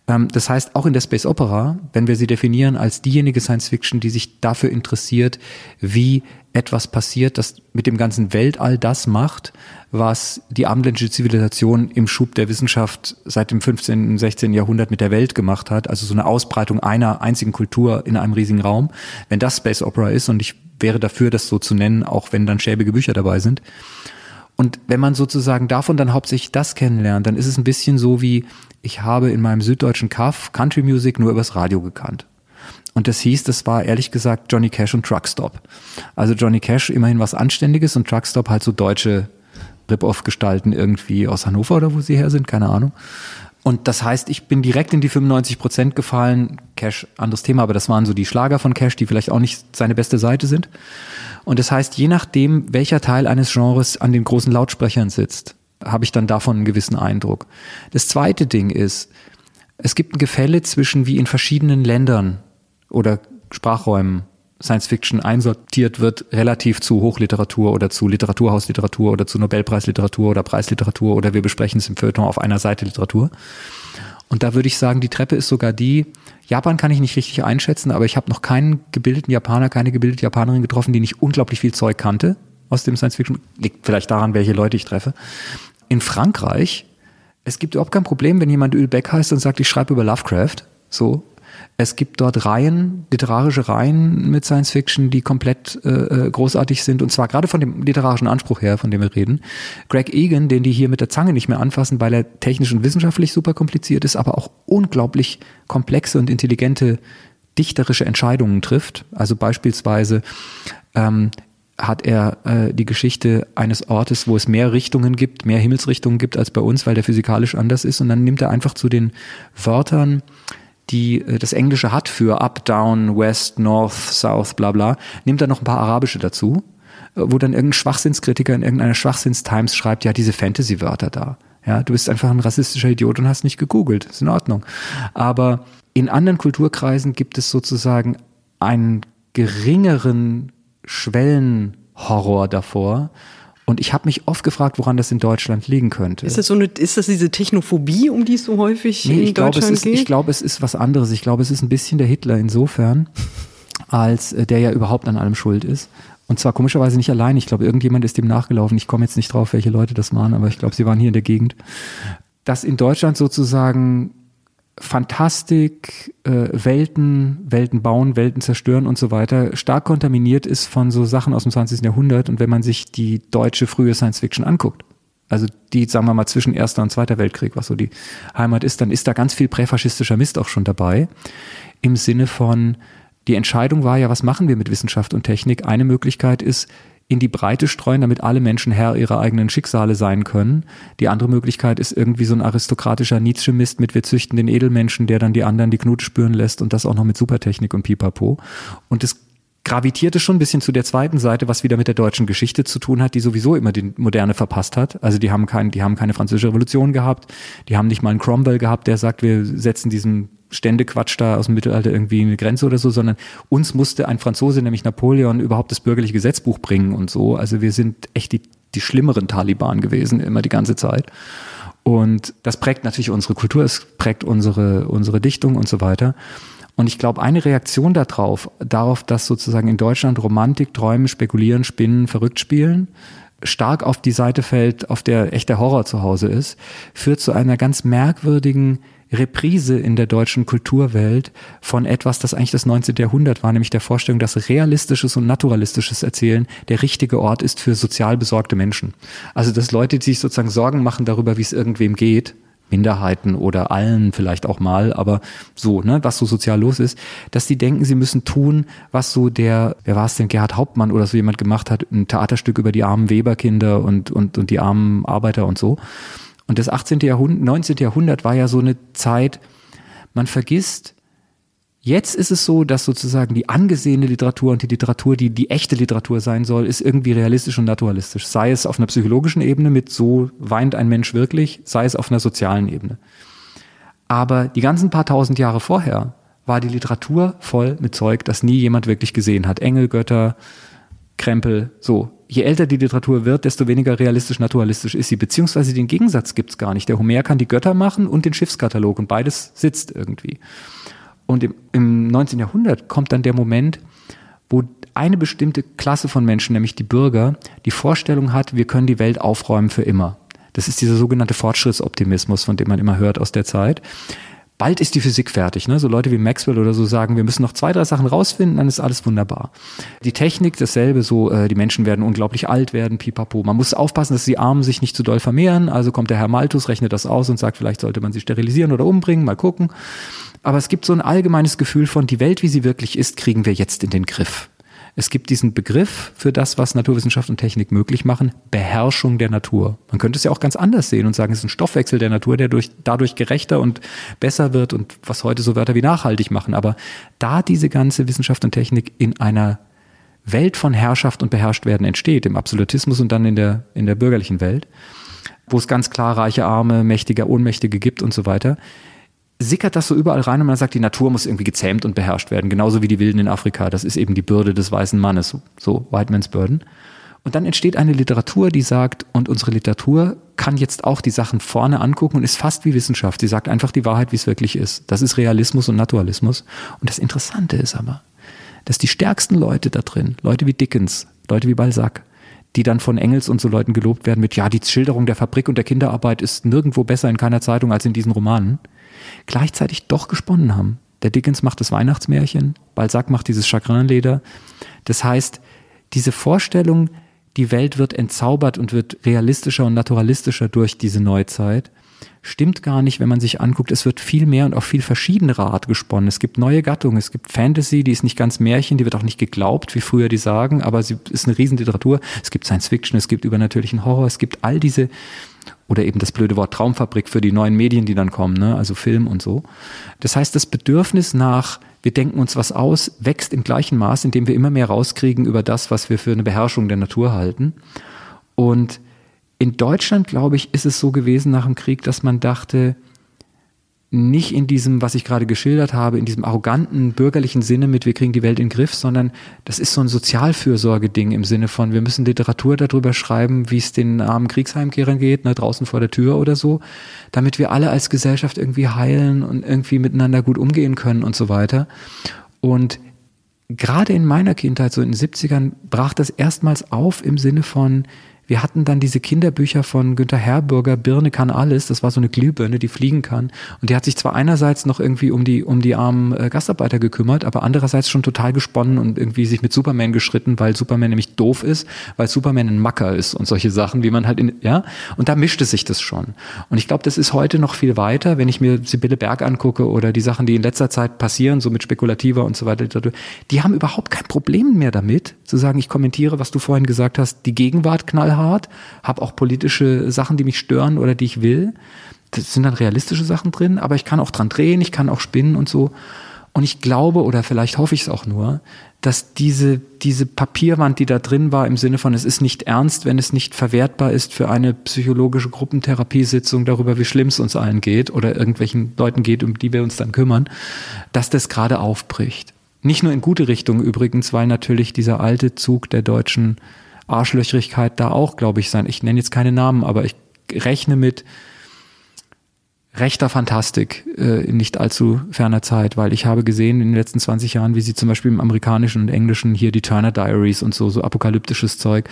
Ähm, das heißt, auch in der Space Opera, wenn wir sie definieren als diejenige Science Fiction, die sich dafür interessiert, wie etwas passiert, das mit dem ganzen Weltall das macht, was die abendländische Zivilisation im Schub der Wissenschaft seit dem 15., und 16. Jahrhundert mit der Welt gemacht hat, also so eine Ausbreitung einer einzigen Kultur in einem riesigen Raum. Wenn das Space Opera ist, und ich wäre dafür, das so zu nennen, auch wenn dann schäbige Bücher dabei sind. Und wenn man sozusagen davon dann hauptsächlich das kennenlernt, dann ist es ein bisschen so wie, ich habe in meinem süddeutschen Kaff Country Music nur übers Radio gekannt. Und das hieß, das war ehrlich gesagt Johnny Cash und Truckstop. Also Johnny Cash immerhin was Anständiges und Truckstop halt so deutsche Rip-Off-Gestalten irgendwie aus Hannover oder wo sie her sind, keine Ahnung. Und das heißt, ich bin direkt in die 95 Prozent gefallen. Cash, anderes Thema, aber das waren so die Schlager von Cash, die vielleicht auch nicht seine beste Seite sind. Und das heißt, je nachdem, welcher Teil eines Genres an den großen Lautsprechern sitzt, habe ich dann davon einen gewissen Eindruck. Das zweite Ding ist, es gibt ein Gefälle zwischen wie in verschiedenen Ländern oder Sprachräumen Science Fiction einsortiert wird, relativ zu Hochliteratur oder zu Literaturhausliteratur oder zu Nobelpreisliteratur oder Preisliteratur oder wir besprechen es im Feuilleton auf einer Seite Literatur. Und da würde ich sagen, die Treppe ist sogar die, Japan kann ich nicht richtig einschätzen, aber ich habe noch keinen gebildeten Japaner, keine gebildete Japanerin getroffen, die nicht unglaublich viel Zeug kannte aus dem Science Fiction. Liegt vielleicht daran, welche Leute ich treffe. In Frankreich, es gibt überhaupt kein Problem, wenn jemand Ölbeck heißt und sagt, ich schreibe über Lovecraft. So, es gibt dort Reihen, literarische Reihen mit Science Fiction, die komplett äh, äh, großartig sind und zwar gerade von dem literarischen Anspruch her, von dem wir reden. Greg Egan, den die hier mit der Zange nicht mehr anfassen, weil er technisch und wissenschaftlich super kompliziert ist, aber auch unglaublich komplexe und intelligente dichterische Entscheidungen trifft. Also beispielsweise ähm, hat er äh, die Geschichte eines Ortes, wo es mehr Richtungen gibt, mehr Himmelsrichtungen gibt als bei uns, weil der physikalisch anders ist. Und dann nimmt er einfach zu den Wörtern die äh, das Englische hat für Up, Down, West, North, South, bla bla, nimmt dann noch ein paar arabische dazu, äh, wo dann irgendein Schwachsinnskritiker in irgendeiner Schwachsinns-Times schreibt, ja, diese Fantasy-Wörter da. Ja, du bist einfach ein rassistischer Idiot und hast nicht gegoogelt. Ist in Ordnung. Aber in anderen Kulturkreisen gibt es sozusagen einen geringeren Schwellenhorror davor, und ich habe mich oft gefragt, woran das in Deutschland liegen könnte. Ist das so eine, ist das diese Technophobie, um die es so häufig nee, in Deutschland glaube, ist, geht? Ich glaube, es ist was anderes. Ich glaube, es ist ein bisschen der Hitler insofern, als äh, der ja überhaupt an allem schuld ist. Und zwar komischerweise nicht allein. Ich glaube, irgendjemand ist dem nachgelaufen. Ich komme jetzt nicht drauf, welche Leute das waren, aber ich glaube, sie waren hier in der Gegend. Dass in Deutschland sozusagen Fantastik, äh, Welten, Welten bauen, Welten zerstören und so weiter stark kontaminiert ist von so Sachen aus dem 20. Jahrhundert und wenn man sich die deutsche frühe Science Fiction anguckt, also die, sagen wir mal, zwischen Erster und Zweiter Weltkrieg, was so die Heimat ist, dann ist da ganz viel präfaschistischer Mist auch schon dabei. Im Sinne von, die Entscheidung war ja, was machen wir mit Wissenschaft und Technik? Eine Möglichkeit ist, in die Breite streuen, damit alle Menschen Herr ihrer eigenen Schicksale sein können. Die andere Möglichkeit ist irgendwie so ein aristokratischer Nietzsche-Mist mit wir züchten den Edelmenschen, der dann die anderen die Knute spüren lässt und das auch noch mit Supertechnik und Pipapo. Und es gravitierte schon ein bisschen zu der zweiten Seite, was wieder mit der deutschen Geschichte zu tun hat, die sowieso immer die Moderne verpasst hat. Also die haben kein, die haben keine französische Revolution gehabt, die haben nicht mal einen Cromwell gehabt, der sagt, wir setzen diesen Ständequatsch da aus dem Mittelalter irgendwie eine Grenze oder so, sondern uns musste ein Franzose, nämlich Napoleon, überhaupt das bürgerliche Gesetzbuch bringen und so. Also wir sind echt die, die schlimmeren Taliban gewesen, immer die ganze Zeit. Und das prägt natürlich unsere Kultur, es prägt unsere, unsere Dichtung und so weiter. Und ich glaube, eine Reaktion darauf, darauf, dass sozusagen in Deutschland Romantik, Träumen, Spekulieren, Spinnen, verrückt spielen, stark auf die Seite fällt, auf der echter Horror zu Hause ist, führt zu einer ganz merkwürdigen Reprise in der deutschen Kulturwelt von etwas, das eigentlich das 19. Jahrhundert war, nämlich der Vorstellung, dass realistisches und naturalistisches Erzählen der richtige Ort ist für sozial besorgte Menschen. Also, dass Leute, die sich sozusagen Sorgen machen darüber, wie es irgendwem geht, Minderheiten oder allen vielleicht auch mal, aber so, ne, was so sozial los ist, dass die denken, sie müssen tun, was so der, wer war es denn, Gerhard Hauptmann oder so jemand gemacht hat, ein Theaterstück über die armen Weberkinder und, und, und die armen Arbeiter und so. Und das 18. Jahrhundert, 19. Jahrhundert war ja so eine Zeit, man vergisst, Jetzt ist es so, dass sozusagen die angesehene Literatur und die Literatur, die die echte Literatur sein soll, ist irgendwie realistisch und naturalistisch. Sei es auf einer psychologischen Ebene mit so weint ein Mensch wirklich, sei es auf einer sozialen Ebene. Aber die ganzen paar tausend Jahre vorher war die Literatur voll mit Zeug, das nie jemand wirklich gesehen hat. Engelgötter, Krempel, so. Je älter die Literatur wird, desto weniger realistisch naturalistisch ist sie. Beziehungsweise den Gegensatz gibt's gar nicht. Der Homer kann die Götter machen und den Schiffskatalog und beides sitzt irgendwie. Und im, im 19. Jahrhundert kommt dann der Moment, wo eine bestimmte Klasse von Menschen, nämlich die Bürger, die Vorstellung hat, wir können die Welt aufräumen für immer. Das ist dieser sogenannte Fortschrittsoptimismus, von dem man immer hört aus der Zeit. Bald ist die Physik fertig. Ne? So Leute wie Maxwell oder so sagen, wir müssen noch zwei, drei Sachen rausfinden, dann ist alles wunderbar. Die Technik dasselbe, so äh, die Menschen werden unglaublich alt werden, pipapo. Man muss aufpassen, dass die Armen sich nicht zu doll vermehren. Also kommt der Herr Malthus, rechnet das aus und sagt, vielleicht sollte man sie sterilisieren oder umbringen, mal gucken. Aber es gibt so ein allgemeines Gefühl von, die Welt, wie sie wirklich ist, kriegen wir jetzt in den Griff. Es gibt diesen Begriff für das, was Naturwissenschaft und Technik möglich machen, Beherrschung der Natur. Man könnte es ja auch ganz anders sehen und sagen, es ist ein Stoffwechsel der Natur, der durch, dadurch gerechter und besser wird und was heute so Wörter wie nachhaltig machen. Aber da diese ganze Wissenschaft und Technik in einer Welt von Herrschaft und Beherrschtwerden entsteht, im Absolutismus und dann in der, in der bürgerlichen Welt, wo es ganz klar reiche, arme, mächtige, ohnmächtige gibt und so weiter, sickert das so überall rein und man sagt, die Natur muss irgendwie gezähmt und beherrscht werden, genauso wie die Wilden in Afrika. Das ist eben die Bürde des weißen Mannes, so White Man's Burden. Und dann entsteht eine Literatur, die sagt, und unsere Literatur kann jetzt auch die Sachen vorne angucken und ist fast wie Wissenschaft. Sie sagt einfach die Wahrheit, wie es wirklich ist. Das ist Realismus und Naturalismus. Und das Interessante ist aber, dass die stärksten Leute da drin, Leute wie Dickens, Leute wie Balzac, die dann von Engels und so Leuten gelobt werden mit, ja, die Schilderung der Fabrik und der Kinderarbeit ist nirgendwo besser in keiner Zeitung als in diesen Romanen gleichzeitig doch gesponnen haben. Der Dickens macht das Weihnachtsmärchen, Balzac macht dieses Chagrinleder. Das heißt, diese Vorstellung, die Welt wird entzaubert und wird realistischer und naturalistischer durch diese Neuzeit, stimmt gar nicht, wenn man sich anguckt, es wird viel mehr und auf viel verschiedenere Art gesponnen. Es gibt neue Gattungen, es gibt Fantasy, die ist nicht ganz Märchen, die wird auch nicht geglaubt, wie früher die sagen, aber sie ist eine Riesenliteratur. Es gibt Science Fiction, es gibt übernatürlichen Horror, es gibt all diese oder eben das blöde Wort Traumfabrik für die neuen Medien, die dann kommen, ne? also Film und so. Das heißt, das Bedürfnis nach, wir denken uns was aus, wächst im gleichen Maß, indem wir immer mehr rauskriegen über das, was wir für eine Beherrschung der Natur halten. Und in Deutschland, glaube ich, ist es so gewesen nach dem Krieg, dass man dachte, nicht in diesem, was ich gerade geschildert habe, in diesem arroganten bürgerlichen Sinne mit, wir kriegen die Welt in den Griff, sondern das ist so ein Sozialfürsorgeding im Sinne von, wir müssen Literatur darüber schreiben, wie es den armen Kriegsheimkehrern geht, ne, draußen vor der Tür oder so, damit wir alle als Gesellschaft irgendwie heilen und irgendwie miteinander gut umgehen können und so weiter. Und gerade in meiner Kindheit, so in den 70ern, brach das erstmals auf im Sinne von, wir hatten dann diese Kinderbücher von Günter Herburger, Birne kann alles, das war so eine Glühbirne, die fliegen kann. Und die hat sich zwar einerseits noch irgendwie um die, um die armen äh, Gastarbeiter gekümmert, aber andererseits schon total gesponnen und irgendwie sich mit Superman geschritten, weil Superman nämlich doof ist, weil Superman ein Macker ist und solche Sachen, wie man halt in, ja, und da mischte sich das schon. Und ich glaube, das ist heute noch viel weiter, wenn ich mir Sibylle Berg angucke oder die Sachen, die in letzter Zeit passieren, so mit Spekulativer und so weiter, die haben überhaupt kein Problem mehr damit, zu sagen, ich kommentiere, was du vorhin gesagt hast, die Gegenwart knallhart, habe auch politische Sachen, die mich stören oder die ich will. Das sind dann realistische Sachen drin, aber ich kann auch dran drehen, ich kann auch spinnen und so. Und ich glaube, oder vielleicht hoffe ich es auch nur, dass diese, diese Papierwand, die da drin war, im Sinne von, es ist nicht ernst, wenn es nicht verwertbar ist für eine psychologische Gruppentherapiesitzung darüber, wie schlimm es uns allen geht oder irgendwelchen Leuten geht, um die wir uns dann kümmern, dass das gerade aufbricht. Nicht nur in gute Richtung übrigens, weil natürlich dieser alte Zug der deutschen Arschlöcherigkeit da auch, glaube ich, sein. Ich nenne jetzt keine Namen, aber ich rechne mit rechter Fantastik äh, in nicht allzu ferner Zeit, weil ich habe gesehen in den letzten 20 Jahren, wie sie zum Beispiel im amerikanischen und englischen hier die Turner Diaries und so, so apokalyptisches Zeug,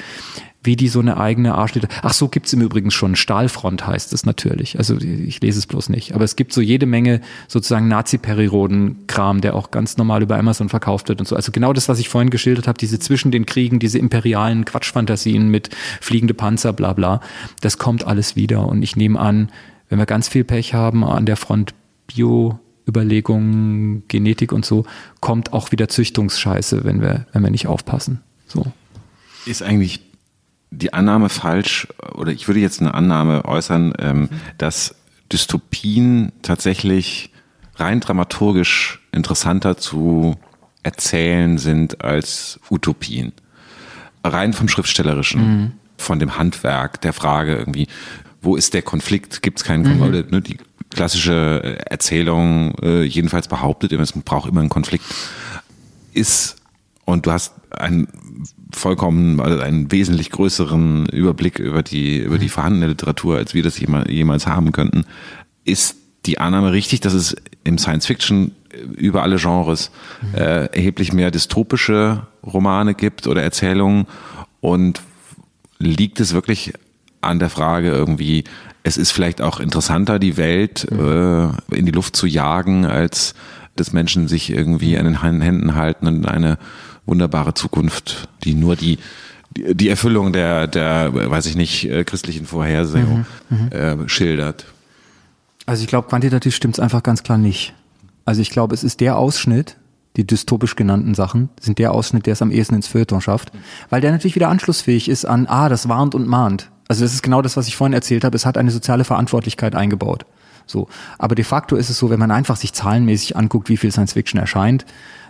wie die so eine eigene Arschlitter. Ach so, gibt's im Übrigen schon. Stahlfront heißt es natürlich. Also ich lese es bloß nicht. Aber es gibt so jede Menge sozusagen Nazi-Periroden-Kram, der auch ganz normal über Amazon verkauft wird und so. Also genau das, was ich vorhin geschildert habe, diese zwischen den Kriegen, diese imperialen Quatschfantasien mit fliegende Panzer, bla bla, das kommt alles wieder. Und ich nehme an, wenn wir ganz viel Pech haben an der Front Bio, Überlegungen, Genetik und so, kommt auch wieder Züchtungsscheiße, wenn wir, wenn wir nicht aufpassen. So. Ist eigentlich die Annahme falsch, oder ich würde jetzt eine Annahme äußern, ähm, dass Dystopien tatsächlich rein dramaturgisch interessanter zu erzählen sind als Utopien. Rein vom Schriftstellerischen, mhm. von dem Handwerk, der Frage irgendwie, wo ist der Konflikt? Gibt es keinen Konflikt? Mhm. Die klassische Erzählung, äh, jedenfalls behauptet, es braucht immer einen Konflikt, ist, und du hast einen vollkommen, also einen wesentlich größeren Überblick über die, über die mhm. vorhandene Literatur, als wir das jemals haben könnten, ist die Annahme richtig, dass es im Science Fiction über alle Genres mhm. äh, erheblich mehr dystopische Romane gibt oder Erzählungen und liegt es wirklich an der Frage irgendwie, es ist vielleicht auch interessanter, die Welt mhm. äh, in die Luft zu jagen, als dass Menschen sich irgendwie an den Händen halten und eine wunderbare Zukunft, die nur die die Erfüllung der, der, weiß ich nicht, äh, christlichen Vorhersehung mhm, mhm, äh, schildert. Also ich glaube, quantitativ stimmt es einfach ganz klar nicht. Also ich glaube, es ist der Ausschnitt, die dystopisch genannten Sachen, sind der Ausschnitt, der es am ehesten ins Feuilleton schafft, weil der natürlich wieder anschlussfähig ist an, ah, das warnt und mahnt. Also das ist genau das, was ich vorhin erzählt habe. Es hat eine soziale Verantwortlichkeit eingebaut. So. Aber de facto ist es so, wenn man einfach sich zahlenmäßig anguckt, wie viel Science Fiction erscheint,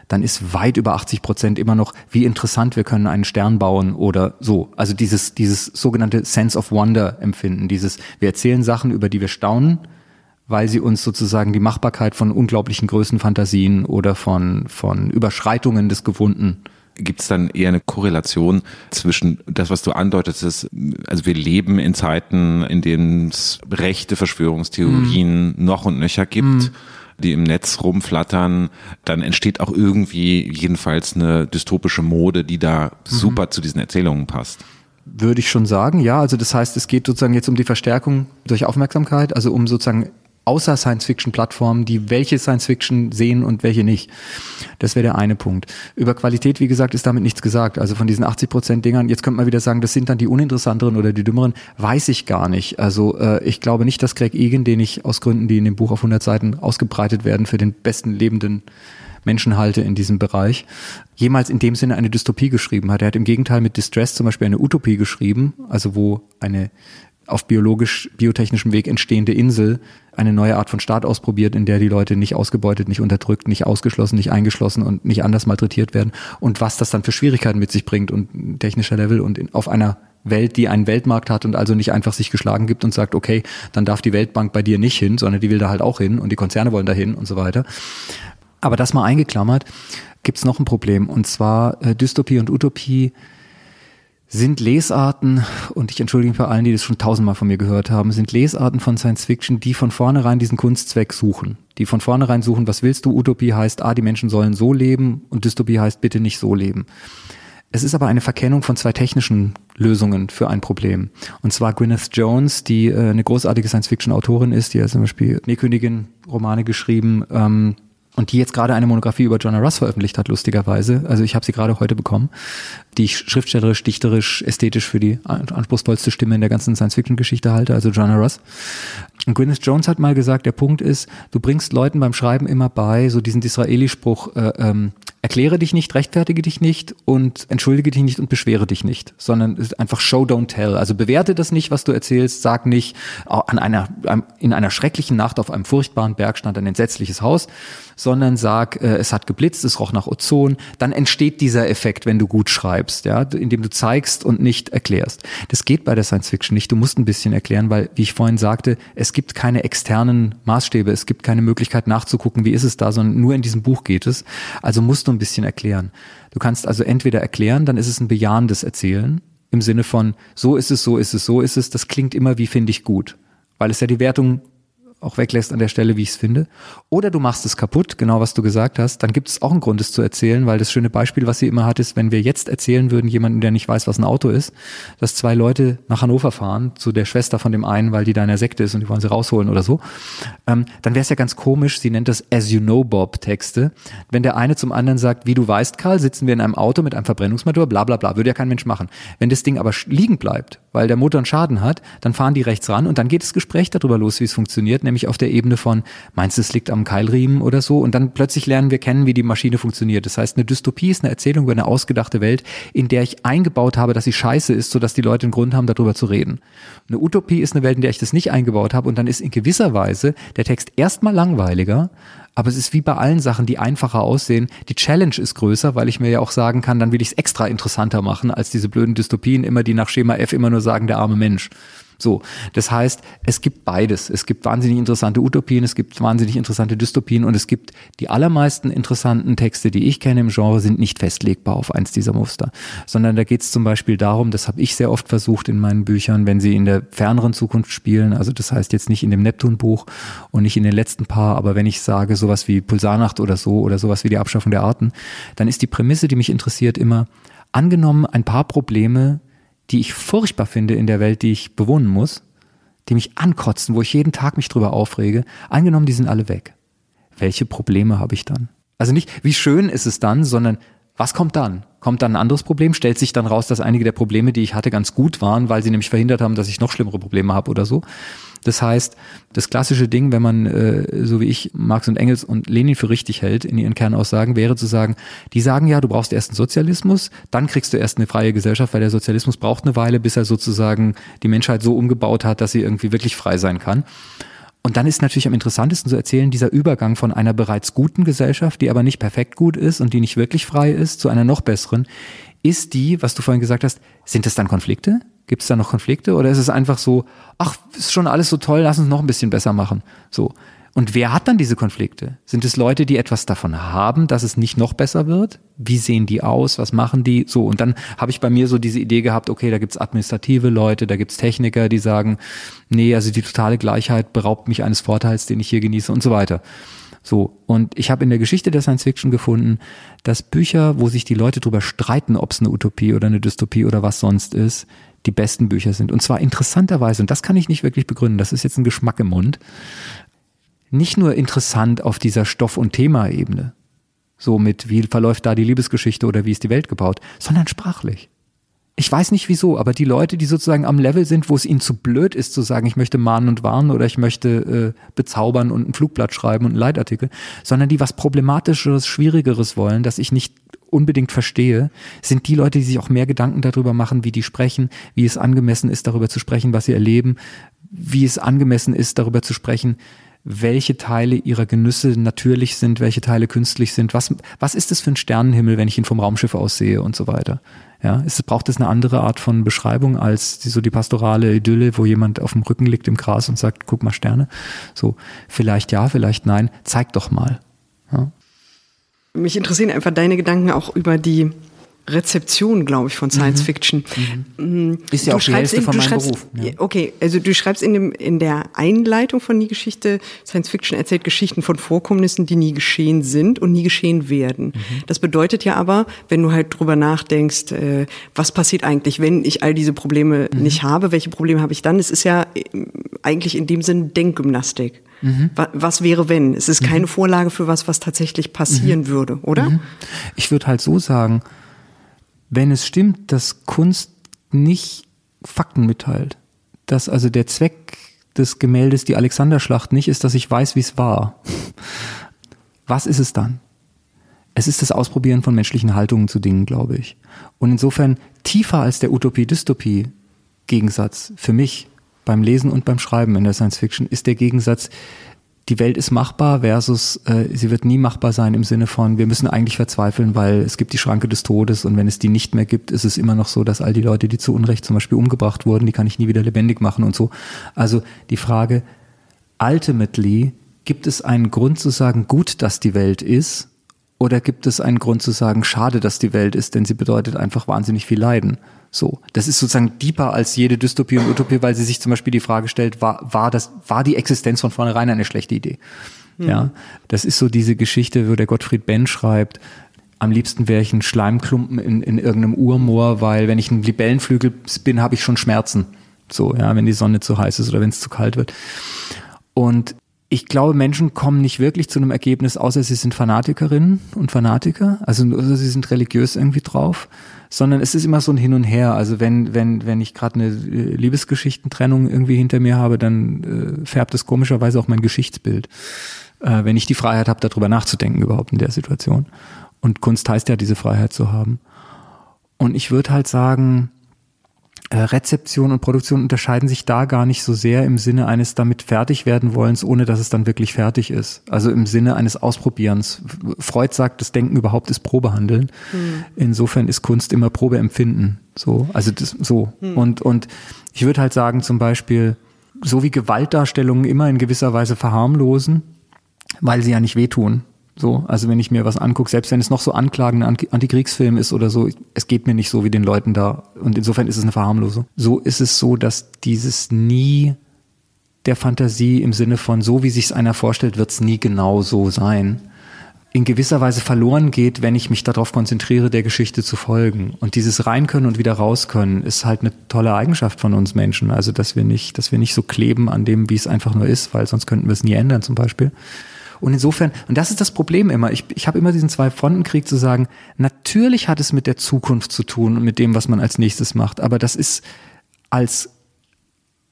dann ist weit über 80 Prozent immer noch, wie interessant wir können einen Stern bauen oder so. Also dieses, dieses sogenannte Sense of Wonder empfinden, dieses, wir erzählen Sachen, über die wir staunen, weil sie uns sozusagen die Machbarkeit von unglaublichen Größenfantasien oder von, von Überschreitungen des Gewohnten Gibt es dann eher eine Korrelation zwischen das, was du andeutest, ist, also wir leben in Zeiten, in denen es rechte Verschwörungstheorien mm. noch und nöcher gibt. Mm die im Netz rumflattern, dann entsteht auch irgendwie jedenfalls eine dystopische Mode, die da mhm. super zu diesen Erzählungen passt. Würde ich schon sagen, ja. Also das heißt, es geht sozusagen jetzt um die Verstärkung durch Aufmerksamkeit, also um sozusagen außer Science-Fiction-Plattformen, die welche Science-Fiction sehen und welche nicht. Das wäre der eine Punkt. Über Qualität, wie gesagt, ist damit nichts gesagt. Also von diesen 80 Prozent Dingern, jetzt könnte man wieder sagen, das sind dann die uninteressanteren oder die dümmeren, weiß ich gar nicht. Also äh, ich glaube nicht, dass Craig Egan, den ich aus Gründen, die in dem Buch auf 100 Seiten ausgebreitet werden, für den besten lebenden Menschen halte in diesem Bereich, jemals in dem Sinne eine Dystopie geschrieben hat. Er hat im Gegenteil mit Distress zum Beispiel eine Utopie geschrieben, also wo eine auf biologisch, biotechnischem Weg entstehende Insel eine neue Art von Staat ausprobiert, in der die Leute nicht ausgebeutet, nicht unterdrückt, nicht ausgeschlossen, nicht eingeschlossen und nicht anders malträtiert werden und was das dann für Schwierigkeiten mit sich bringt und technischer Level und in, auf einer Welt, die einen Weltmarkt hat und also nicht einfach sich geschlagen gibt und sagt, okay, dann darf die Weltbank bei dir nicht hin, sondern die will da halt auch hin und die Konzerne wollen da hin und so weiter. Aber das mal eingeklammert, gibt's noch ein Problem und zwar äh, Dystopie und Utopie sind Lesarten, und ich entschuldige mich bei allen, die das schon tausendmal von mir gehört haben, sind Lesarten von Science Fiction, die von vornherein diesen Kunstzweck suchen. Die von vornherein suchen, was willst du? Utopie heißt, ah, die Menschen sollen so leben und Dystopie heißt, bitte nicht so leben. Es ist aber eine Verkennung von zwei technischen Lösungen für ein Problem. Und zwar Gwyneth Jones, die äh, eine großartige Science-Fiction-Autorin ist, die hat zum Beispiel Schneekönigin Romane geschrieben, ähm, und die jetzt gerade eine Monographie über Joanna Russ veröffentlicht hat, lustigerweise. Also ich habe sie gerade heute bekommen, die ich schriftstellerisch, dichterisch, ästhetisch für die anspruchsvollste Stimme in der ganzen Science-Fiction-Geschichte halte, also Joanna Russ. Und Gwyneth Jones hat mal gesagt, der Punkt ist, du bringst Leuten beim Schreiben immer bei, so diesen Disraeli-Spruch, äh, ähm, erkläre dich nicht, rechtfertige dich nicht und entschuldige dich nicht und beschwere dich nicht, sondern einfach show, don't tell. Also bewerte das nicht, was du erzählst, sag nicht, an einer, in einer schrecklichen Nacht auf einem furchtbaren Berg stand ein entsetzliches Haus, sondern sag, äh, es hat geblitzt, es roch nach Ozon, dann entsteht dieser Effekt, wenn du gut schreibst, ja, indem du zeigst und nicht erklärst. Das geht bei der Science Fiction nicht. Du musst ein bisschen erklären, weil, wie ich vorhin sagte, es gibt keine externen Maßstäbe, es gibt keine Möglichkeit nachzugucken, wie ist es da, sondern nur in diesem Buch geht es. Also musst du ein bisschen erklären. Du kannst also entweder erklären, dann ist es ein bejahendes Erzählen im Sinne von so ist es, so ist es, so ist es. Das klingt immer wie finde ich gut, weil es ja die Wertung auch weglässt an der Stelle, wie ich es finde. Oder du machst es kaputt, genau was du gesagt hast, dann gibt es auch einen Grund, es zu erzählen, weil das schöne Beispiel, was sie immer hat, ist, wenn wir jetzt erzählen würden, jemanden, der nicht weiß, was ein Auto ist, dass zwei Leute nach Hannover fahren, zu der Schwester von dem einen, weil die da Sekte ist und die wollen sie rausholen oder so, ähm, dann wäre es ja ganz komisch, sie nennt das As You Know Bob Texte, wenn der eine zum anderen sagt, wie du weißt, Karl, sitzen wir in einem Auto mit einem Verbrennungsmotor, bla bla bla, würde ja kein Mensch machen. Wenn das Ding aber liegen bleibt, weil der Motor einen Schaden hat, dann fahren die rechts ran und dann geht das Gespräch darüber los, wie es funktioniert, nämlich auf der Ebene von, meinst du, es liegt am Keilriemen oder so? Und dann plötzlich lernen wir kennen, wie die Maschine funktioniert. Das heißt, eine Dystopie ist eine Erzählung über eine ausgedachte Welt, in der ich eingebaut habe, dass sie scheiße ist, sodass die Leute einen Grund haben, darüber zu reden. Eine Utopie ist eine Welt, in der ich das nicht eingebaut habe und dann ist in gewisser Weise der Text erstmal langweiliger, aber es ist wie bei allen Sachen, die einfacher aussehen. Die Challenge ist größer, weil ich mir ja auch sagen kann, dann will ich es extra interessanter machen, als diese blöden Dystopien immer, die nach Schema F immer nur sagen, der arme Mensch. So, das heißt, es gibt beides. Es gibt wahnsinnig interessante Utopien, es gibt wahnsinnig interessante Dystopien und es gibt die allermeisten interessanten Texte, die ich kenne im Genre, sind nicht festlegbar auf eins dieser Muster, sondern da geht es zum Beispiel darum, das habe ich sehr oft versucht in meinen Büchern, wenn sie in der ferneren Zukunft spielen, also das heißt jetzt nicht in dem Neptun-Buch und nicht in den letzten paar, aber wenn ich sage sowas wie Pulsarnacht oder so oder sowas wie die Abschaffung der Arten, dann ist die Prämisse, die mich interessiert, immer angenommen ein paar Probleme, die ich furchtbar finde in der Welt, die ich bewohnen muss, die mich ankotzen, wo ich jeden Tag mich drüber aufrege, angenommen, die sind alle weg. Welche Probleme habe ich dann? Also nicht, wie schön ist es dann, sondern was kommt dann? Kommt dann ein anderes Problem? Stellt sich dann raus, dass einige der Probleme, die ich hatte, ganz gut waren, weil sie nämlich verhindert haben, dass ich noch schlimmere Probleme habe oder so? Das heißt, das klassische Ding, wenn man, äh, so wie ich, Marx und Engels und Lenin für richtig hält, in ihren Kernaussagen, wäre zu sagen, die sagen ja, du brauchst erst einen Sozialismus, dann kriegst du erst eine freie Gesellschaft, weil der Sozialismus braucht eine Weile, bis er sozusagen die Menschheit so umgebaut hat, dass sie irgendwie wirklich frei sein kann. Und dann ist natürlich am interessantesten zu erzählen, dieser Übergang von einer bereits guten Gesellschaft, die aber nicht perfekt gut ist und die nicht wirklich frei ist, zu einer noch besseren, ist die, was du vorhin gesagt hast, sind es dann Konflikte? Gibt es da noch Konflikte oder ist es einfach so, ach, ist schon alles so toll, lass uns noch ein bisschen besser machen. So. Und wer hat dann diese Konflikte? Sind es Leute, die etwas davon haben, dass es nicht noch besser wird? Wie sehen die aus? Was machen die? So, und dann habe ich bei mir so diese Idee gehabt, okay, da gibt's administrative Leute, da gibt's Techniker, die sagen, nee, also die totale Gleichheit beraubt mich eines Vorteils, den ich hier genieße und so weiter. So, und ich habe in der Geschichte der Science Fiction gefunden, dass Bücher, wo sich die Leute drüber streiten, ob es eine Utopie oder eine Dystopie oder was sonst ist, die besten Bücher sind. Und zwar interessanterweise, und das kann ich nicht wirklich begründen, das ist jetzt ein Geschmack im Mund, nicht nur interessant auf dieser Stoff- und Thema-Ebene, so mit wie verläuft da die Liebesgeschichte oder wie ist die Welt gebaut, sondern sprachlich. Ich weiß nicht wieso, aber die Leute, die sozusagen am Level sind, wo es ihnen zu blöd ist zu sagen, ich möchte mahnen und warnen oder ich möchte äh, bezaubern und ein Flugblatt schreiben und einen Leitartikel, sondern die was Problematischeres, Schwierigeres wollen, das ich nicht unbedingt verstehe, sind die Leute, die sich auch mehr Gedanken darüber machen, wie die sprechen, wie es angemessen ist, darüber zu sprechen, was sie erleben, wie es angemessen ist, darüber zu sprechen, welche Teile ihrer Genüsse natürlich sind, welche Teile künstlich sind, was, was ist es für ein Sternenhimmel, wenn ich ihn vom Raumschiff aus sehe und so weiter. Ja, es braucht es eine andere Art von Beschreibung als die, so die pastorale Idylle, wo jemand auf dem Rücken liegt im Gras und sagt, guck mal Sterne. So, vielleicht ja, vielleicht nein, zeig doch mal. Ja. Mich interessieren einfach deine Gedanken auch über die Rezeption, glaube ich, von Science Mhm. Fiction. Mm, Ist ja du auch die Hälfte in- von meinem schreibst- Beruf, ja. Okay, also du schreibst in, dem, in der Einleitung von Nie Geschichte, Science Fiction erzählt Geschichten von Vorkommnissen, die nie geschehen sind und nie geschehen werden. Mhm. Das bedeutet ja aber, wenn du halt drüber nachdenkst, äh, was passiert eigentlich, wenn ich all diese Probleme Mhm. nicht habe, welche Probleme habe ich dann? Es ist ja äh, eigentlich in dem Sinn Denkgymnastik. Mhm. Wa- Was wäre, wenn? Es ist keine Vorlage für was, was tatsächlich passieren Mhm. würde, oder? Ich würde halt so sagen, wenn es stimmt, dass Kunst nicht Fakten mitteilt, dass also der Zweck des Gemäldes die Alexanderschlacht nicht ist, dass ich weiß, wie es war, was ist es dann? Es ist das Ausprobieren von menschlichen Haltungen zu Dingen, glaube ich. Und insofern tiefer als der Utopie-Dystopie-Gegensatz für mich beim Lesen und beim Schreiben in der Science Fiction ist der Gegensatz, die Welt ist machbar versus äh, sie wird nie machbar sein im Sinne von, wir müssen eigentlich verzweifeln, weil es gibt die Schranke des Todes und wenn es die nicht mehr gibt, ist es immer noch so, dass all die Leute, die zu Unrecht zum Beispiel umgebracht wurden, die kann ich nie wieder lebendig machen und so. Also die Frage, ultimately, gibt es einen Grund zu sagen, gut, dass die Welt ist oder gibt es einen Grund zu sagen, schade, dass die Welt ist, denn sie bedeutet einfach wahnsinnig viel Leiden. So, das ist sozusagen deeper als jede Dystopie und Utopie, weil sie sich zum Beispiel die Frage stellt, war, war das, war die Existenz von vornherein eine schlechte Idee? Ja, das ist so diese Geschichte, wo der Gottfried Benn schreibt, am liebsten wäre ich ein Schleimklumpen in, in irgendeinem Urmoor, weil wenn ich ein Libellenflügel bin, habe ich schon Schmerzen. So, ja, wenn die Sonne zu heiß ist oder wenn es zu kalt wird. Und ich glaube, Menschen kommen nicht wirklich zu einem Ergebnis, außer sie sind Fanatikerinnen und Fanatiker, also oder sie sind religiös irgendwie drauf, sondern es ist immer so ein Hin und Her. Also wenn wenn wenn ich gerade eine äh, Liebesgeschichtentrennung irgendwie hinter mir habe, dann äh, färbt es komischerweise auch mein Geschichtsbild, äh, wenn ich die Freiheit habe, darüber nachzudenken überhaupt in der Situation. Und Kunst heißt ja, diese Freiheit zu haben. Und ich würde halt sagen, Rezeption und Produktion unterscheiden sich da gar nicht so sehr im Sinne eines damit fertig werden wollens, ohne dass es dann wirklich fertig ist. Also im Sinne eines Ausprobierens. Freud sagt, das Denken überhaupt ist Probehandeln. Insofern ist Kunst immer Probeempfinden. So, also das, so. Und, und ich würde halt sagen, zum Beispiel, so wie Gewaltdarstellungen immer in gewisser Weise verharmlosen, weil sie ja nicht wehtun. So, also wenn ich mir was angucke, selbst wenn es noch so anklagender Anti- Antikriegsfilm ist oder so, es geht mir nicht so wie den Leuten da. Und insofern ist es eine Verharmlosung. So ist es so, dass dieses nie der Fantasie im Sinne von so wie sich's einer vorstellt, wird's nie genau so sein, in gewisser Weise verloren geht, wenn ich mich darauf konzentriere, der Geschichte zu folgen. Und dieses rein können und wieder raus können ist halt eine tolle Eigenschaft von uns Menschen. Also dass wir nicht, dass wir nicht so kleben an dem, wie es einfach nur ist, weil sonst könnten wir es nie ändern zum Beispiel. Und insofern, und das ist das Problem immer, ich, ich habe immer diesen Zwei-Fronten-Krieg zu sagen, natürlich hat es mit der Zukunft zu tun und mit dem, was man als nächstes macht, aber das ist als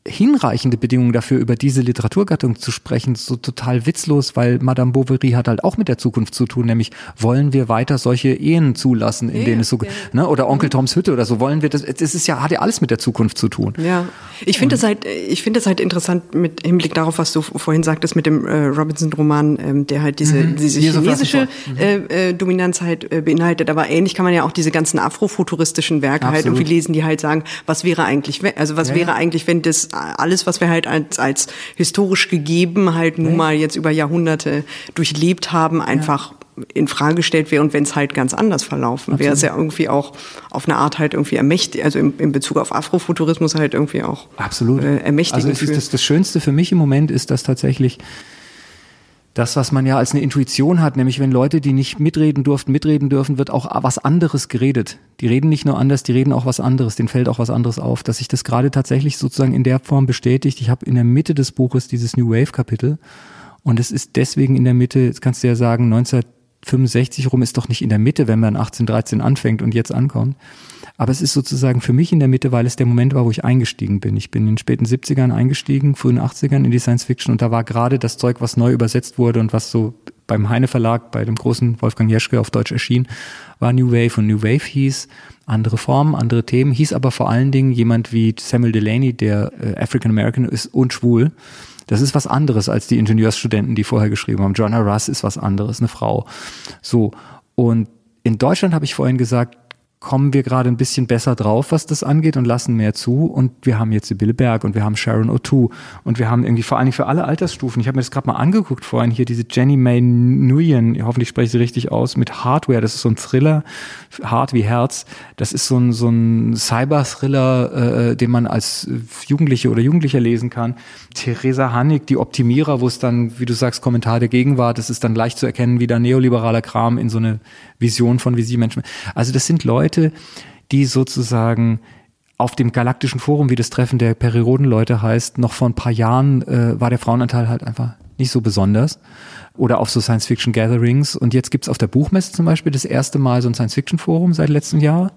hinreichende Bedingungen dafür, über diese Literaturgattung zu sprechen, so total witzlos, weil Madame Bovary hat halt auch mit der Zukunft zu tun, nämlich wollen wir weiter solche Ehen zulassen, in Ja, denen es so, ja. ne, oder Onkel Toms Hütte oder so, wollen wir das, das ist ja, hat ja alles mit der Zukunft zu tun. Ja, ich finde es halt, ich finde es halt interessant mit Hinblick darauf, was du vorhin sagtest mit dem äh, Robinson-Roman, ähm, der halt diese, diese Years of chinesische Rushmore. äh, äh, Dominanz halt äh, beinhaltet. Aber ähnlich kann man ja auch diese ganzen afrofuturistischen Werke halt Absolut. irgendwie lesen, die halt sagen, was wäre eigentlich, also was Ja, wäre eigentlich, wenn das alles, was wir halt als, als historisch gegeben halt nun mal jetzt über Jahrhunderte durchlebt haben, einfach in Frage gestellt wäre und wenn es halt ganz anders verlaufen wäre, es ja irgendwie auch auf eine Art halt irgendwie ermächtigt, also in, in Bezug auf Afrofuturismus halt irgendwie auch Absolut. äh, ermächtigend also ist das, das Schönste für mich im Moment ist, dass tatsächlich das, was man ja als eine Intuition hat, nämlich wenn Leute, die nicht mitreden durften, mitreden dürfen, wird auch was anderes geredet. Die reden nicht nur anders, die reden auch was anderes, denen fällt auch was anderes auf, dass sich das gerade tatsächlich sozusagen in der Form bestätigt. Ich habe in der Mitte des Buches dieses New Wave Kapitel und es ist deswegen in der Mitte, jetzt kannst du ja sagen, 1965 rum ist doch nicht in der Mitte, wenn man 1813 anfängt und jetzt ankommt. Aber es ist sozusagen für mich in der Mitte, weil es der Moment war, wo ich eingestiegen bin. Ich bin in den späten 70ern eingestiegen, frühen 80ern in die Science Fiction und da war gerade das Zeug, was neu übersetzt wurde und was so beim Heine Verlag, bei dem großen Wolfgang Jeschke auf Deutsch erschien, war New Wave und New Wave hieß andere Formen, andere Themen, hieß aber vor allen Dingen jemand wie Samuel Delaney, der äh, African American ist und schwul. Das ist was anderes als die Ingenieursstudenten, die vorher geschrieben haben. Joanna Russ ist was anderes, eine Frau. So. Und in Deutschland habe ich vorhin gesagt, kommen wir gerade ein bisschen besser drauf, was das angeht und lassen mehr zu. Und wir haben jetzt Sibylle Berg und wir haben Sharon O'Toole und wir haben irgendwie vor allen Dingen für alle Altersstufen, ich habe mir das gerade mal angeguckt vorhin, hier diese Jenny May Nguyen, hoffentlich spreche ich sie richtig aus, mit Hardware, das ist so ein Thriller, hart wie Herz, das ist so ein, so ein Cyber-Thriller, äh, den man als Jugendliche oder Jugendlicher lesen kann. Theresa Hannig, die Optimierer, wo es dann, wie du sagst, Kommentar der Gegenwart, das ist dann leicht zu erkennen, wie da neoliberaler Kram in so eine Vision von wie sie Menschen. Also das sind Leute, die sozusagen auf dem galaktischen Forum, wie das Treffen der Periroden-Leute heißt, noch vor ein paar Jahren äh, war der Frauenanteil halt einfach nicht so besonders. Oder auf so Science-Fiction-Gatherings. Und jetzt gibt's auf der Buchmesse zum Beispiel das erste Mal so ein Science-Fiction-Forum seit letztem Jahr.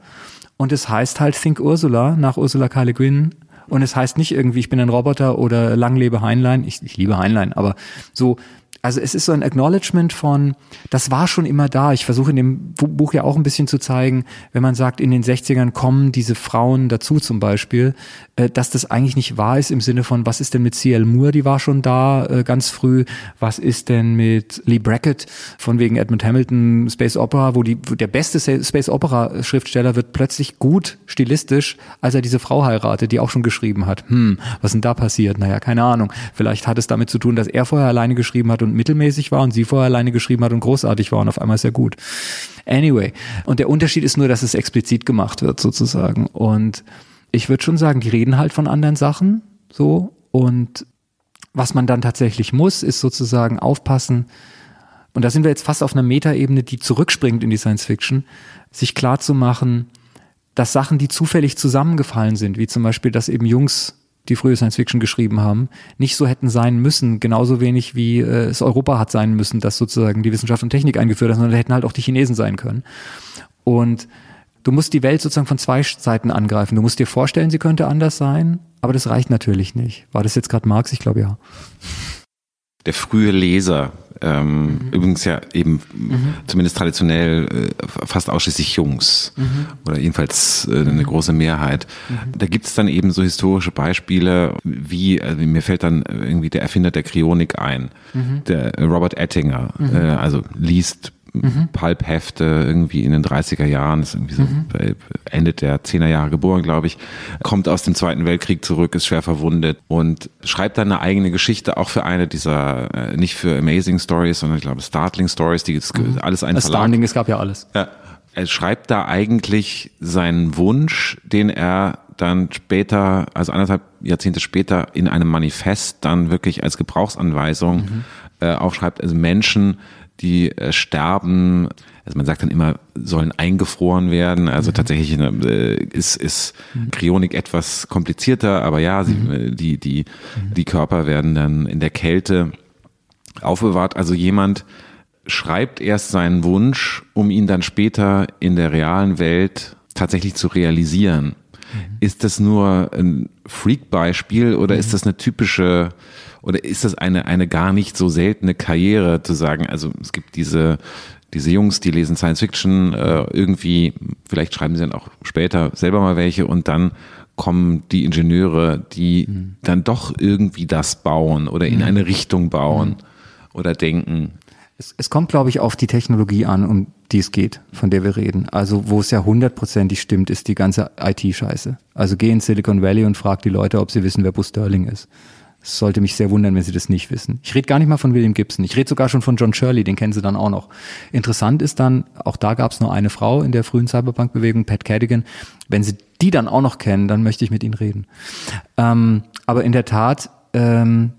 Und es heißt halt Think Ursula nach Ursula K. Le Guin. Und es heißt nicht irgendwie, ich bin ein Roboter oder lang lebe Heinlein. Ich, ich liebe Heinlein, aber so also es ist so ein Acknowledgement von, das war schon immer da. Ich versuche in dem Buch ja auch ein bisschen zu zeigen, wenn man sagt, in den 60ern kommen diese Frauen dazu zum Beispiel, äh, dass das eigentlich nicht wahr ist im Sinne von, was ist denn mit C.L. Moore, die war schon da äh, ganz früh, was ist denn mit Lee Brackett von wegen Edmund Hamilton Space Opera, wo, die, wo der beste Space Opera Schriftsteller wird plötzlich gut stilistisch, als er diese Frau heiratet, die auch schon geschrieben hat. Hm, was denn da passiert? Naja, keine Ahnung. Vielleicht hat es damit zu tun, dass er vorher alleine geschrieben hat und mittelmäßig war und sie vorher alleine geschrieben hat und großartig war und auf einmal er gut. Anyway. Und der Unterschied ist nur, dass es explizit gemacht wird sozusagen. Und ich würde schon sagen, die reden halt von anderen Sachen so und was man dann tatsächlich muss, ist sozusagen aufpassen, und da sind wir jetzt fast auf einer Metaebene, die zurückspringt in die Science Fiction, sich klar zu machen, dass Sachen, die zufällig zusammengefallen sind, wie zum Beispiel, dass eben Jungs die frühe Science Fiction geschrieben haben, nicht so hätten sein müssen, genauso wenig wie äh, es Europa hat sein müssen, das sozusagen die Wissenschaft und Technik eingeführt hat, sondern da hätten halt auch die Chinesen sein können. Und du musst die Welt sozusagen von zwei Seiten angreifen. Du musst dir vorstellen, sie könnte anders sein, aber das reicht natürlich nicht. War das jetzt gerade Marx? Ich glaube ja. Der frühe Leser ähm, mhm. Übrigens ja eben mhm. zumindest traditionell äh, fast ausschließlich Jungs mhm. oder jedenfalls äh, eine große Mehrheit. Mhm. Da gibt es dann eben so historische Beispiele, wie, also mir fällt dann irgendwie der Erfinder der Kryonik ein, mhm. der Robert Ettinger, mhm. äh, also liest mhm. Pulp-Hefte irgendwie in den 30er Jahren, ist irgendwie so mhm. Ende der 10er Jahre geboren, glaube ich, kommt aus dem Zweiten Weltkrieg zurück, ist schwer verwundet und schreibt dann eine eigene Geschichte, auch für eine dieser, äh, nicht für Amazing Stories, sondern ich glaube Startling Stories, die mhm. alles ein. Startling, es gab ja alles. Ja. Er schreibt da eigentlich seinen Wunsch, den er dann später, also anderthalb Jahrzehnte später in einem Manifest dann wirklich als Gebrauchsanweisung mhm. äh, aufschreibt, also Menschen die äh, sterben. Also man sagt dann immer, sollen eingefroren werden. Also mhm. tatsächlich äh, ist, ist mhm. Kryonik etwas komplizierter, aber ja, sie, mhm. Äh, die, die, mhm. die Körper werden dann in der Kälte aufbewahrt. Also jemand schreibt erst seinen Wunsch, um ihn dann später in der realen Welt tatsächlich zu realisieren. Mhm. Ist das nur ein Freak-Beispiel oder ist das eine typische oder ist das eine, eine gar nicht so seltene Karriere zu sagen, also es gibt diese, diese Jungs, die lesen Science Fiction, äh, irgendwie, vielleicht schreiben sie dann auch später selber mal welche und dann kommen die Ingenieure, die mhm. dann doch irgendwie das bauen oder in mhm. eine Richtung bauen mhm. oder denken. Es, es kommt, glaube ich, auf die Technologie an, um die es geht, von der wir reden. Also wo es ja hundertprozentig stimmt, ist die ganze IT-Scheiße. Also geh in Silicon Valley und frag die Leute, ob sie wissen, wer Bruce Sterling ist. Es sollte mich sehr wundern, wenn Sie das nicht wissen. Ich rede gar nicht mal von William Gibson. Ich rede sogar schon von John Shirley, den kennen Sie dann auch noch. Interessant ist dann, auch da gab es nur eine Frau in der frühen Cyberpunk-Bewegung, Pat Cadigan. Wenn Sie die dann auch noch kennen, dann möchte ich mit Ihnen reden. Ähm, aber in der Tat ähm,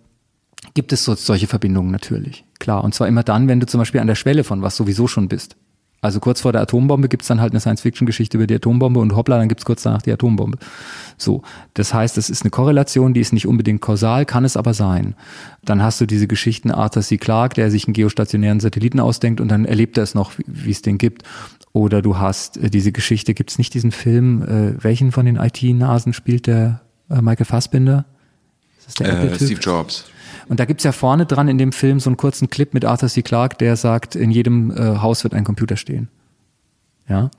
gibt es so, solche Verbindungen natürlich. Klar. Und zwar immer dann, wenn du zum Beispiel an der Schwelle von was sowieso schon bist. Also kurz vor der Atombombe gibt's dann halt eine Science-Fiction-Geschichte über die Atombombe und hoppla, dann gibt's kurz danach die Atombombe. So, das heißt, es ist eine Korrelation, die ist nicht unbedingt kausal, kann es aber sein. Dann hast du diese Geschichten Arthur C. Clarke, der sich einen geostationären Satelliten ausdenkt und dann erlebt er es noch, wie es den gibt. Oder du hast äh, diese Geschichte, gibt's nicht diesen Film, äh, welchen von den IT-Nasen spielt der äh, Michael Fassbinder? Ist das der äh, Steve Jobs. Und da gibt's ja vorne dran in dem Film so einen kurzen Clip mit Arthur C. Clarke, der sagt, in jedem äh, Haus wird ein Computer stehen. Ja,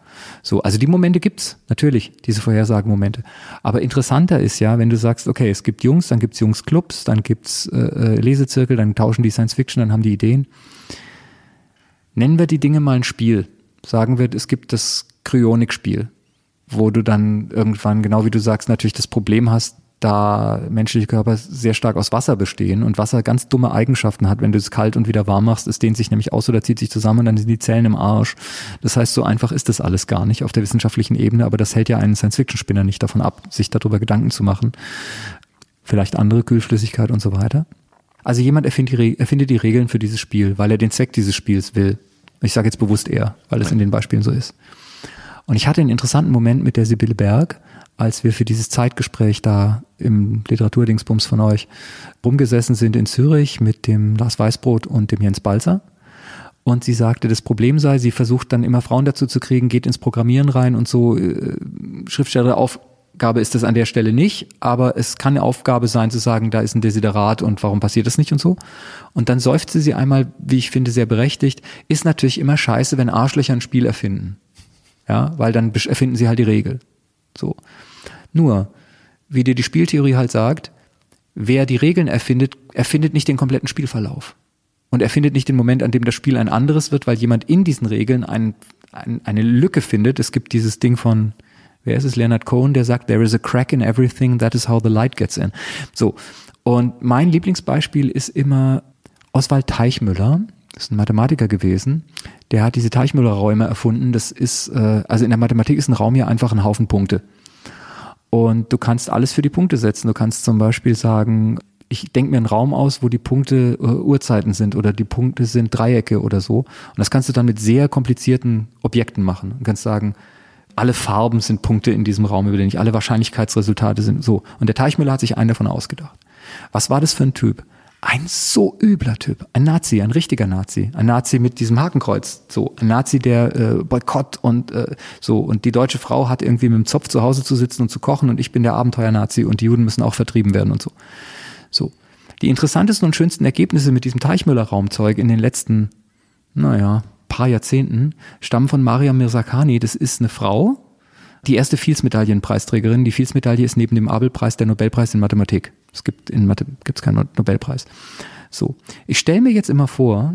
so, also die Momente gibt's natürlich, diese Vorhersagenmomente. Aber interessanter ist ja, wenn du sagst, okay, es gibt Jungs, dann gibt's Jungsclubs, dann gibt's äh, äh, Lesezirkel, dann tauschen die Science Fiction, dann haben die Ideen. Nennen wir die Dinge mal ein Spiel. Sagen wir, es gibt das Kryonik-Spiel. wo du dann irgendwann, genau wie du sagst, natürlich das Problem hast, da menschliche Körper sehr stark aus Wasser bestehen und Wasser ganz dumme Eigenschaften hat. Wenn du es kalt und wieder warm machst, es dehnt sich nämlich aus oder zieht sich zusammen und dann sind die Zellen im Arsch. Das heißt, so einfach ist das alles gar nicht auf der wissenschaftlichen Ebene, aber das hält ja einen Science-Fiction-Spinner nicht davon ab, sich darüber Gedanken zu machen. Vielleicht andere Kühlflüssigkeit und so weiter. Also jemand erfindet die, erfindet die Regeln für dieses Spiel, weil er den Zweck dieses Spiels will. Ich sage jetzt bewusst er, weil es in den Beispielen so ist. Und ich hatte einen interessanten Moment mit der Sibylle Berg, als wir für dieses Zeitgespräch da im Literaturdingsbums von euch rumgesessen sind in Zürich mit dem Lars Weißbrot und dem Jens Balzer. Und sie sagte, das Problem sei, sie versucht dann immer Frauen dazu zu kriegen, geht ins Programmieren rein und so. Äh, Schriftstelleraufgabe ist das an der Stelle nicht, aber es kann eine Aufgabe sein zu sagen, da ist ein Desiderat und warum passiert das nicht und so. Und dann seufzte sie einmal, wie ich finde, sehr berechtigt, ist natürlich immer scheiße, wenn Arschlöcher ein Spiel erfinden. Ja, weil dann erfinden sie halt die Regel. So. Nur, wie dir die Spieltheorie halt sagt, wer die Regeln erfindet, erfindet nicht den kompletten Spielverlauf. Und erfindet nicht den Moment, an dem das Spiel ein anderes wird, weil jemand in diesen Regeln ein, ein, eine Lücke findet. Es gibt dieses Ding von, wer ist es, Leonard Cohen, der sagt, there is a crack in everything, that is how the light gets in. So. Und mein Lieblingsbeispiel ist immer Oswald Teichmüller, das ist ein Mathematiker gewesen, der hat diese Teichmüller-Räume erfunden. Das ist, äh, also in der Mathematik ist ein Raum ja einfach ein Haufen Punkte. Und du kannst alles für die Punkte setzen. Du kannst zum Beispiel sagen, ich denke mir einen Raum aus, wo die Punkte äh, Uhrzeiten sind oder die Punkte sind Dreiecke oder so. Und das kannst du dann mit sehr komplizierten Objekten machen. Du kannst sagen, alle Farben sind Punkte in diesem Raum, über den ich alle Wahrscheinlichkeitsresultate sind so. Und der Teichmüller hat sich einen davon ausgedacht. Was war das für ein Typ? Ein so übler Typ. Ein Nazi, ein richtiger Nazi. Ein Nazi mit diesem Hakenkreuz. So, ein Nazi, der äh, Boykott und äh, so. Und die deutsche Frau hat irgendwie mit dem Zopf zu Hause zu sitzen und zu kochen und ich bin der Abenteuer-Nazi und die Juden müssen auch vertrieben werden und so. So. Die interessantesten und schönsten Ergebnisse mit diesem Teichmüller-Raumzeug in den letzten, naja, paar Jahrzehnten stammen von Maria Mirzakhani. Das ist eine Frau, die erste Fields-Medaillenpreisträgerin. Die Fields-Medaille ist neben dem Abel-Preis der Nobelpreis in Mathematik. Es gibt in Mathe gibt's keinen Nobelpreis. So, ich stelle mir jetzt immer vor,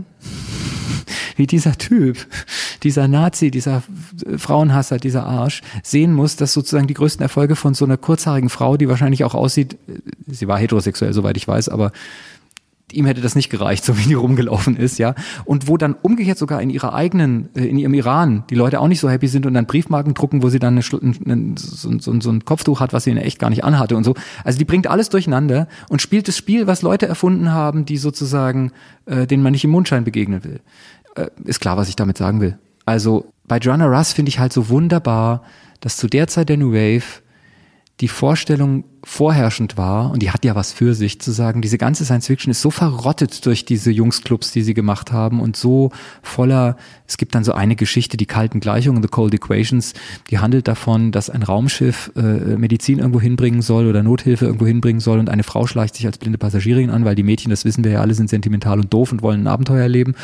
wie dieser Typ, dieser Nazi, dieser Frauenhasser, dieser Arsch sehen muss, dass sozusagen die größten Erfolge von so einer kurzhaarigen Frau, die wahrscheinlich auch aussieht, sie war heterosexuell, soweit ich weiß, aber ihm hätte das nicht gereicht, so wie die rumgelaufen ist, ja. Und wo dann umgekehrt sogar in ihrer eigenen, äh, in ihrem Iran, die Leute auch nicht so happy sind und dann Briefmarken drucken, wo sie dann eine, eine, so, so, so ein Kopftuch hat, was sie in echt gar nicht anhatte und so. Also die bringt alles durcheinander und spielt das Spiel, was Leute erfunden haben, die sozusagen, äh, denen man nicht im Mundschein begegnen will. Äh, ist klar, was ich damit sagen will. Also bei Joanna Russ finde ich halt so wunderbar, dass zu der Zeit der New Wave die Vorstellung vorherrschend war, und die hat ja was für sich, zu sagen, diese ganze Science Fiction ist so verrottet durch diese Jungsclubs, die sie gemacht haben und so voller, es gibt dann so eine Geschichte, die kalten Gleichungen, The Cold Equations, die handelt davon, dass ein Raumschiff äh, Medizin irgendwo hinbringen soll oder Nothilfe irgendwo hinbringen soll und eine Frau schleicht sich als blinde Passagierin an, weil die Mädchen, das wissen wir ja alle, sind sentimental und doof und wollen ein Abenteuer erleben.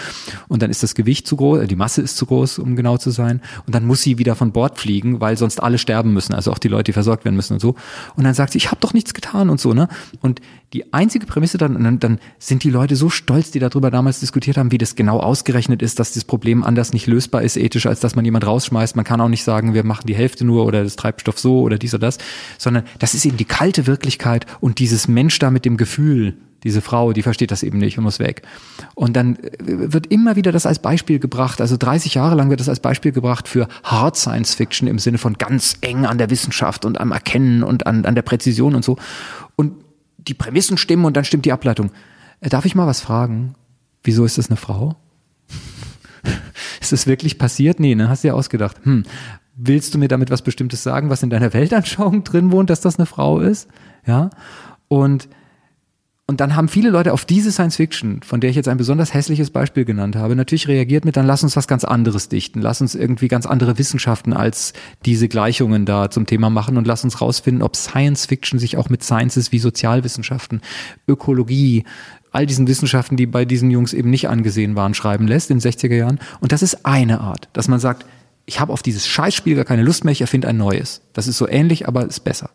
Und dann ist das Gewicht zu groß, äh, die Masse ist zu groß, um genau zu sein. Und dann muss sie wieder von Bord fliegen, weil sonst alle sterben müssen, also auch die Leute, die versorgt werden müssen und so. Und dann sagt sie, ich habe doch nichts getan und so, ne? Und die einzige Prämisse dann, dann, dann sind die Leute so stolz, die darüber damals diskutiert haben, wie das genau ausgerechnet ist, dass das Problem anders nicht lösbar ist ethisch, als dass man jemand rausschmeißt. Man kann auch nicht sagen, wir machen die Hälfte nur oder das Treibstoff so oder dies oder das, sondern das ist eben die kalte Wirklichkeit und dieses Mensch da mit dem Gefühl, diese Frau, die versteht das eben nicht und muss weg. Und dann äh, wird immer wieder das als Beispiel gebracht, also 30 Jahre lang wird das als Beispiel gebracht für Hard Science Fiction im Sinne von ganz eng an der Wissenschaft und am Erkennen und an, an der Präzision und so. Und die Prämissen stimmen und dann stimmt die Ableitung. Äh, darf ich mal was fragen? Wieso ist das eine Frau? ist das wirklich passiert? Nee, ne? Hast du ja ausgedacht. Hm. Willst du mir damit was Bestimmtes sagen, was in deiner Weltanschauung drin wohnt, dass das eine Frau ist? Ja. Und und dann haben viele Leute auf diese Science Fiction, von der ich jetzt ein besonders hässliches Beispiel genannt habe, natürlich reagiert mit, dann lass uns was ganz anderes dichten, lass uns irgendwie ganz andere Wissenschaften als diese Gleichungen da zum Thema machen und lass uns rausfinden, ob Science Fiction sich auch mit Sciences wie Sozialwissenschaften, Ökologie, all diesen Wissenschaften, die bei diesen Jungs eben nicht angesehen waren, schreiben lässt in den 60er Jahren. Und das ist eine Art, dass man sagt, ich habe auf dieses Scheißspiel gar keine Lust mehr, ich erfinde ein neues. Das ist so ähnlich, aber ist besser.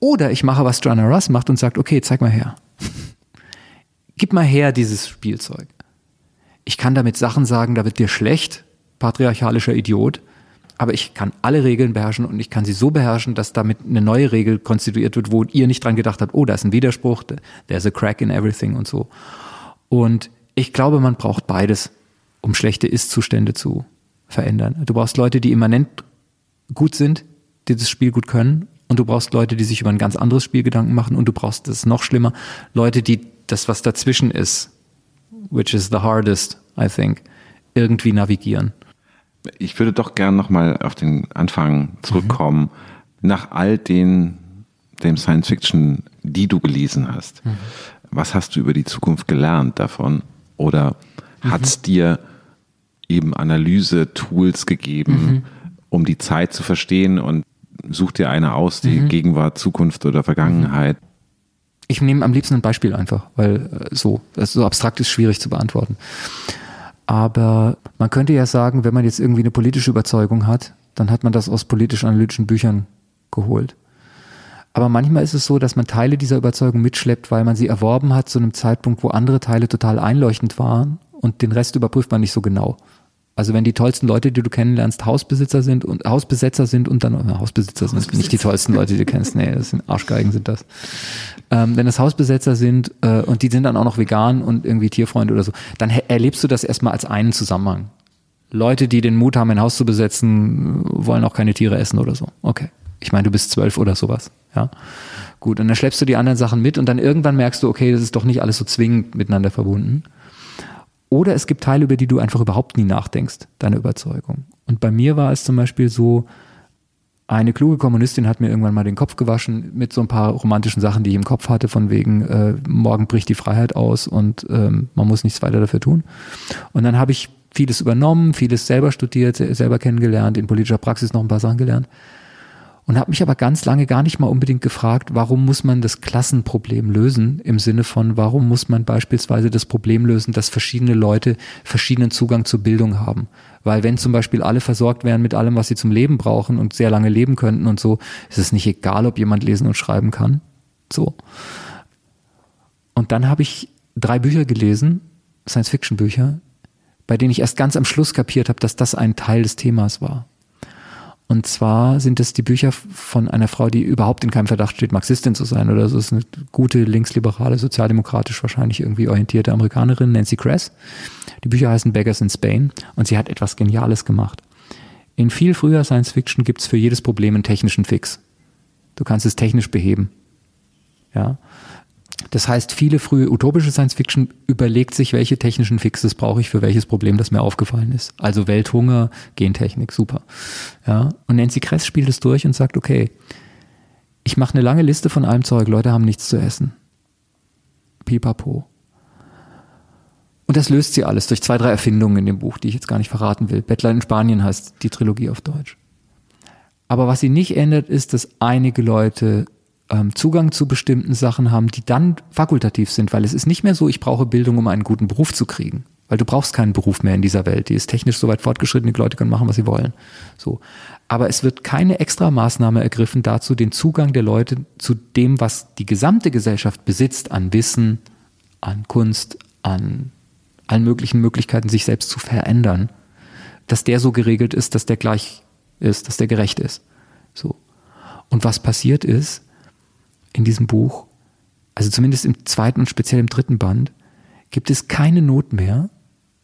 Oder ich mache, was Joanna Russ macht und sagt, okay, zeig mal her. Gib mal her dieses Spielzeug. Ich kann damit Sachen sagen, da wird dir schlecht, patriarchalischer Idiot. aber ich kann alle Regeln beherrschen und ich kann sie so beherrschen, dass damit eine neue Regel konstituiert wird, wo ihr nicht dran gedacht habt, oh, da ist ein Widerspruch, there's a crack in everything und so. Und ich glaube, man braucht beides, um schlechte Ist-Zustände zu verändern. Du brauchst Leute, die immanent gut sind, die das Spiel gut können und du brauchst Leute, die sich über ein ganz anderes Spiel Gedanken machen und du brauchst, das ist noch schlimmer, Leute, die das, was dazwischen ist, which is the hardest, I think, irgendwie navigieren. Ich würde doch gern nochmal auf den Anfang zurückkommen. Mhm. Nach all den, dem Science Fiction, die du gelesen hast, mhm. was hast du über die Zukunft gelernt davon? Oder mhm. hat es dir eben Analyse-Tools gegeben, mhm. um die Zeit zu verstehen und such dir eine aus, die mhm. Gegenwart, Zukunft oder Vergangenheit. Ich nehme am liebsten ein Beispiel einfach, weil äh, so, so abstrakt ist schwierig zu beantworten. Aber man könnte ja sagen, wenn man jetzt irgendwie eine politische Überzeugung hat, dann hat man das aus politisch-analytischen Büchern geholt. Aber manchmal ist es so, dass man Teile dieser Überzeugung mitschleppt, weil man sie erworben hat zu einem Zeitpunkt, wo andere Teile total einleuchtend waren und den Rest überprüft man nicht so genau. Also wenn die tollsten Leute, die du kennenlernst, Hausbesitzer sind und Hausbesetzer sind und dann äh, Hausbesitzer sind Hausbesitzer. nicht die tollsten Leute, die du kennst. Nee, das sind Arschgeigen sind das. Ähm, wenn das Hausbesetzer sind äh, und die sind dann auch noch vegan und irgendwie Tierfreunde oder so, dann erlebst du das erstmal als einen Zusammenhang. Leute, die den Mut haben, ein Haus zu besetzen, wollen auch keine Tiere essen oder so. Okay. Ich meine, du bist zwölf oder sowas. Ja. Gut. Und dann schleppst du die anderen Sachen mit und dann irgendwann merkst du, okay, das ist doch nicht alles so zwingend miteinander verbunden. Oder es gibt Teile, über die du einfach überhaupt nie nachdenkst, deine Überzeugung. Und bei mir war es zum Beispiel so, eine kluge Kommunistin hat mir irgendwann mal den Kopf gewaschen mit so ein paar romantischen Sachen, die ich im Kopf hatte, von wegen, äh, morgen bricht die Freiheit aus und ähm, man muss nichts weiter dafür tun. Und dann habe ich vieles übernommen, vieles selber studiert, selber kennengelernt, in politischer Praxis noch ein paar Sachen gelernt und habe mich aber ganz lange gar nicht mal unbedingt gefragt, warum muss man das Klassenproblem lösen, im Sinne von, warum muss man beispielsweise das Problem lösen, dass verschiedene Leute verschiedenen Zugang zur Bildung haben. Weil wenn zum Beispiel alle versorgt wären mit allem, was sie zum Leben brauchen und sehr lange leben könnten und so, ist es nicht egal, ob jemand lesen und schreiben kann. So. Und dann habe ich drei Bücher gelesen, Science-Fiction-Bücher, bei denen ich erst ganz am Schluss kapiert habe, dass das ein Teil des Themas war. Und zwar sind es die Bücher von einer Frau, die überhaupt in keinem Verdacht steht, Marxistin zu sein oder so. Das ist eine gute, linksliberale, sozialdemokratisch wahrscheinlich irgendwie orientierte Amerikanerin, Nancy Kress. Die Bücher heißen Beggars in Spain und sie hat etwas Geniales gemacht. In viel früher Science Fiction gibt es für jedes Problem einen technischen Fix. Du kannst es technisch beheben. Ja. Das heißt, viele frühe utopische Science Fiction überlegt sich, welche technischen Fixes brauche ich für welches Problem, das mir aufgefallen ist. Also Welthunger, Gentechnik, super. Ja, und Nancy Kress spielt es durch und sagt, okay, ich mache eine lange Liste von allem Zeug, Leute haben nichts zu essen. Pipapo. Und das löst sie alles durch zwei, drei Erfindungen in dem Buch, die ich jetzt gar nicht verraten will. Bettler in Spanien heißt die Trilogie auf Deutsch. Aber was sie nicht ändert, ist, dass einige Leute ähm, Zugang zu bestimmten Sachen haben, die dann fakultativ sind, weil es ist nicht mehr so, ich brauche Bildung, um einen guten Beruf zu kriegen. Weil du brauchst keinen Beruf mehr in dieser Welt. Die ist technisch so weit fortgeschritten, die Leute können machen, was sie wollen. So. Aber es wird keine extra Maßnahme ergriffen dazu, den Zugang der Leute zu dem, was die gesamte Gesellschaft besitzt, an Wissen, an Kunst, an allen möglichen Möglichkeiten, sich selbst zu verändern, dass der so geregelt ist, dass der gleich ist, dass der gerecht ist. So. Und was passiert ist, in diesem Buch, also zumindest im zweiten und speziell im dritten Band, gibt es keine Not mehr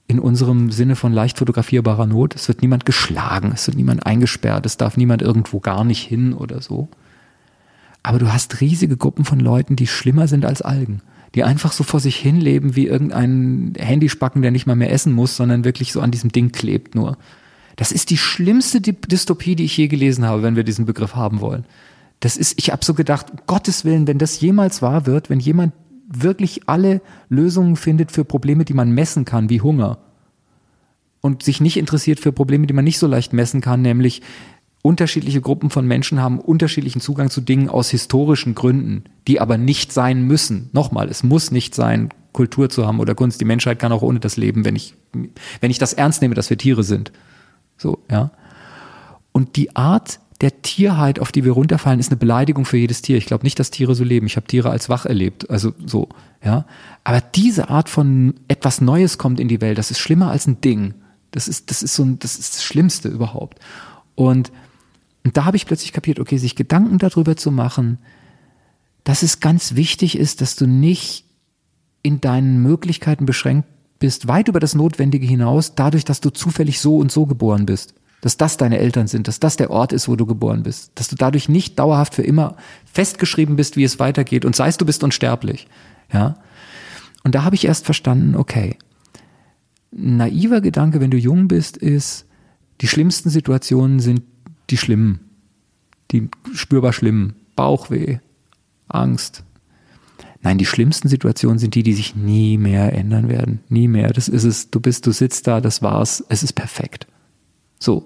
in unserem Sinne von leicht fotografierbarer Not. Es wird niemand geschlagen, es wird niemand eingesperrt, es darf niemand irgendwo gar nicht hin oder so. Aber du hast riesige Gruppen von Leuten, die schlimmer sind als Algen, die einfach so vor sich hin leben wie irgendein Handyspacken, der nicht mal mehr essen muss, sondern wirklich so an diesem Ding klebt nur. Das ist die schlimmste Dystopie, die ich je gelesen habe, wenn wir diesen Begriff haben wollen. Das ist, ich habe so gedacht, um Gottes Willen, wenn das jemals wahr wird, wenn jemand wirklich alle Lösungen findet für Probleme, die man messen kann, wie Hunger, und sich nicht interessiert für Probleme, die man nicht so leicht messen kann, nämlich unterschiedliche Gruppen von Menschen haben unterschiedlichen Zugang zu Dingen aus historischen Gründen, die aber nicht sein müssen. Nochmal, es muss nicht sein, Kultur zu haben oder Kunst. Die Menschheit kann auch ohne das leben, wenn ich, wenn ich das ernst nehme, dass wir Tiere sind. So, ja. Und die Art der Tierheit, auf die wir runterfallen, ist eine Beleidigung für jedes Tier. Ich glaube nicht, dass Tiere so leben. Ich habe Tiere als wach erlebt, also so, ja. Aber diese Art von etwas Neues kommt in die Welt, das ist schlimmer als ein Ding. Das ist, das ist so ein, das ist das Schlimmste überhaupt. Und, und da habe ich plötzlich kapiert, okay, sich Gedanken darüber zu machen, dass es ganz wichtig ist, dass du nicht in deinen Möglichkeiten beschränkt bist, weit über das Notwendige hinaus, dadurch, dass du zufällig so und so geboren bist. Dass das deine Eltern sind, dass das der Ort ist, wo du geboren bist. Dass du dadurch nicht dauerhaft für immer festgeschrieben bist, wie es weitergeht und seist du bist unsterblich. Ja. Und da habe ich erst verstanden, okay, naiver Gedanke, wenn du jung bist, ist, die schlimmsten Situationen sind die schlimmen, die spürbar schlimmen. Bauchweh, Angst. Nein, die schlimmsten Situationen sind die, die sich nie mehr ändern werden. Nie mehr. Das ist es. Du bist, du sitzt da, das war's. Es ist perfekt. So.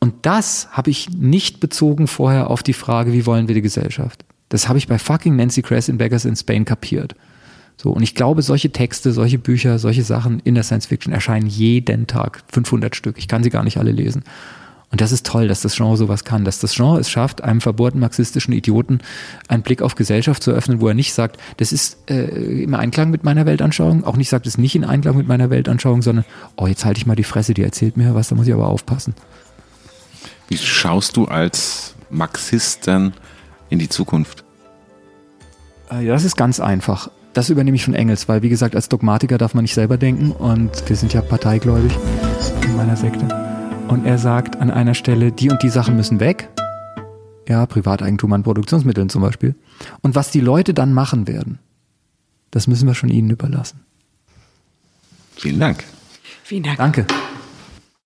Und das habe ich nicht bezogen vorher auf die Frage, wie wollen wir die Gesellschaft? Das habe ich bei fucking Nancy Kress in Beggars in Spain kapiert. So, und ich glaube, solche Texte, solche Bücher, solche Sachen in der Science Fiction erscheinen jeden Tag. 500 Stück. Ich kann sie gar nicht alle lesen. Und das ist toll, dass das Genre sowas kann, dass das Genre es schafft, einem verbohrten marxistischen Idioten einen Blick auf Gesellschaft zu öffnen, wo er nicht sagt, das ist äh, im Einklang mit meiner Weltanschauung, auch nicht sagt, es ist nicht in Einklang mit meiner Weltanschauung, sondern, oh, jetzt halte ich mal die Fresse, die erzählt mir was, da muss ich aber aufpassen. Wie schaust du als Marxist dann in die Zukunft? Äh, ja, das ist ganz einfach. Das übernehme ich von Engels, weil wie gesagt, als Dogmatiker darf man nicht selber denken und wir sind ja parteigläubig in meiner Sekte. Und er sagt an einer Stelle, die und die Sachen müssen weg. Ja, Privateigentum an Produktionsmitteln zum Beispiel. Und was die Leute dann machen werden, das müssen wir schon ihnen überlassen. Vielen Dank. Vielen Dank. Danke.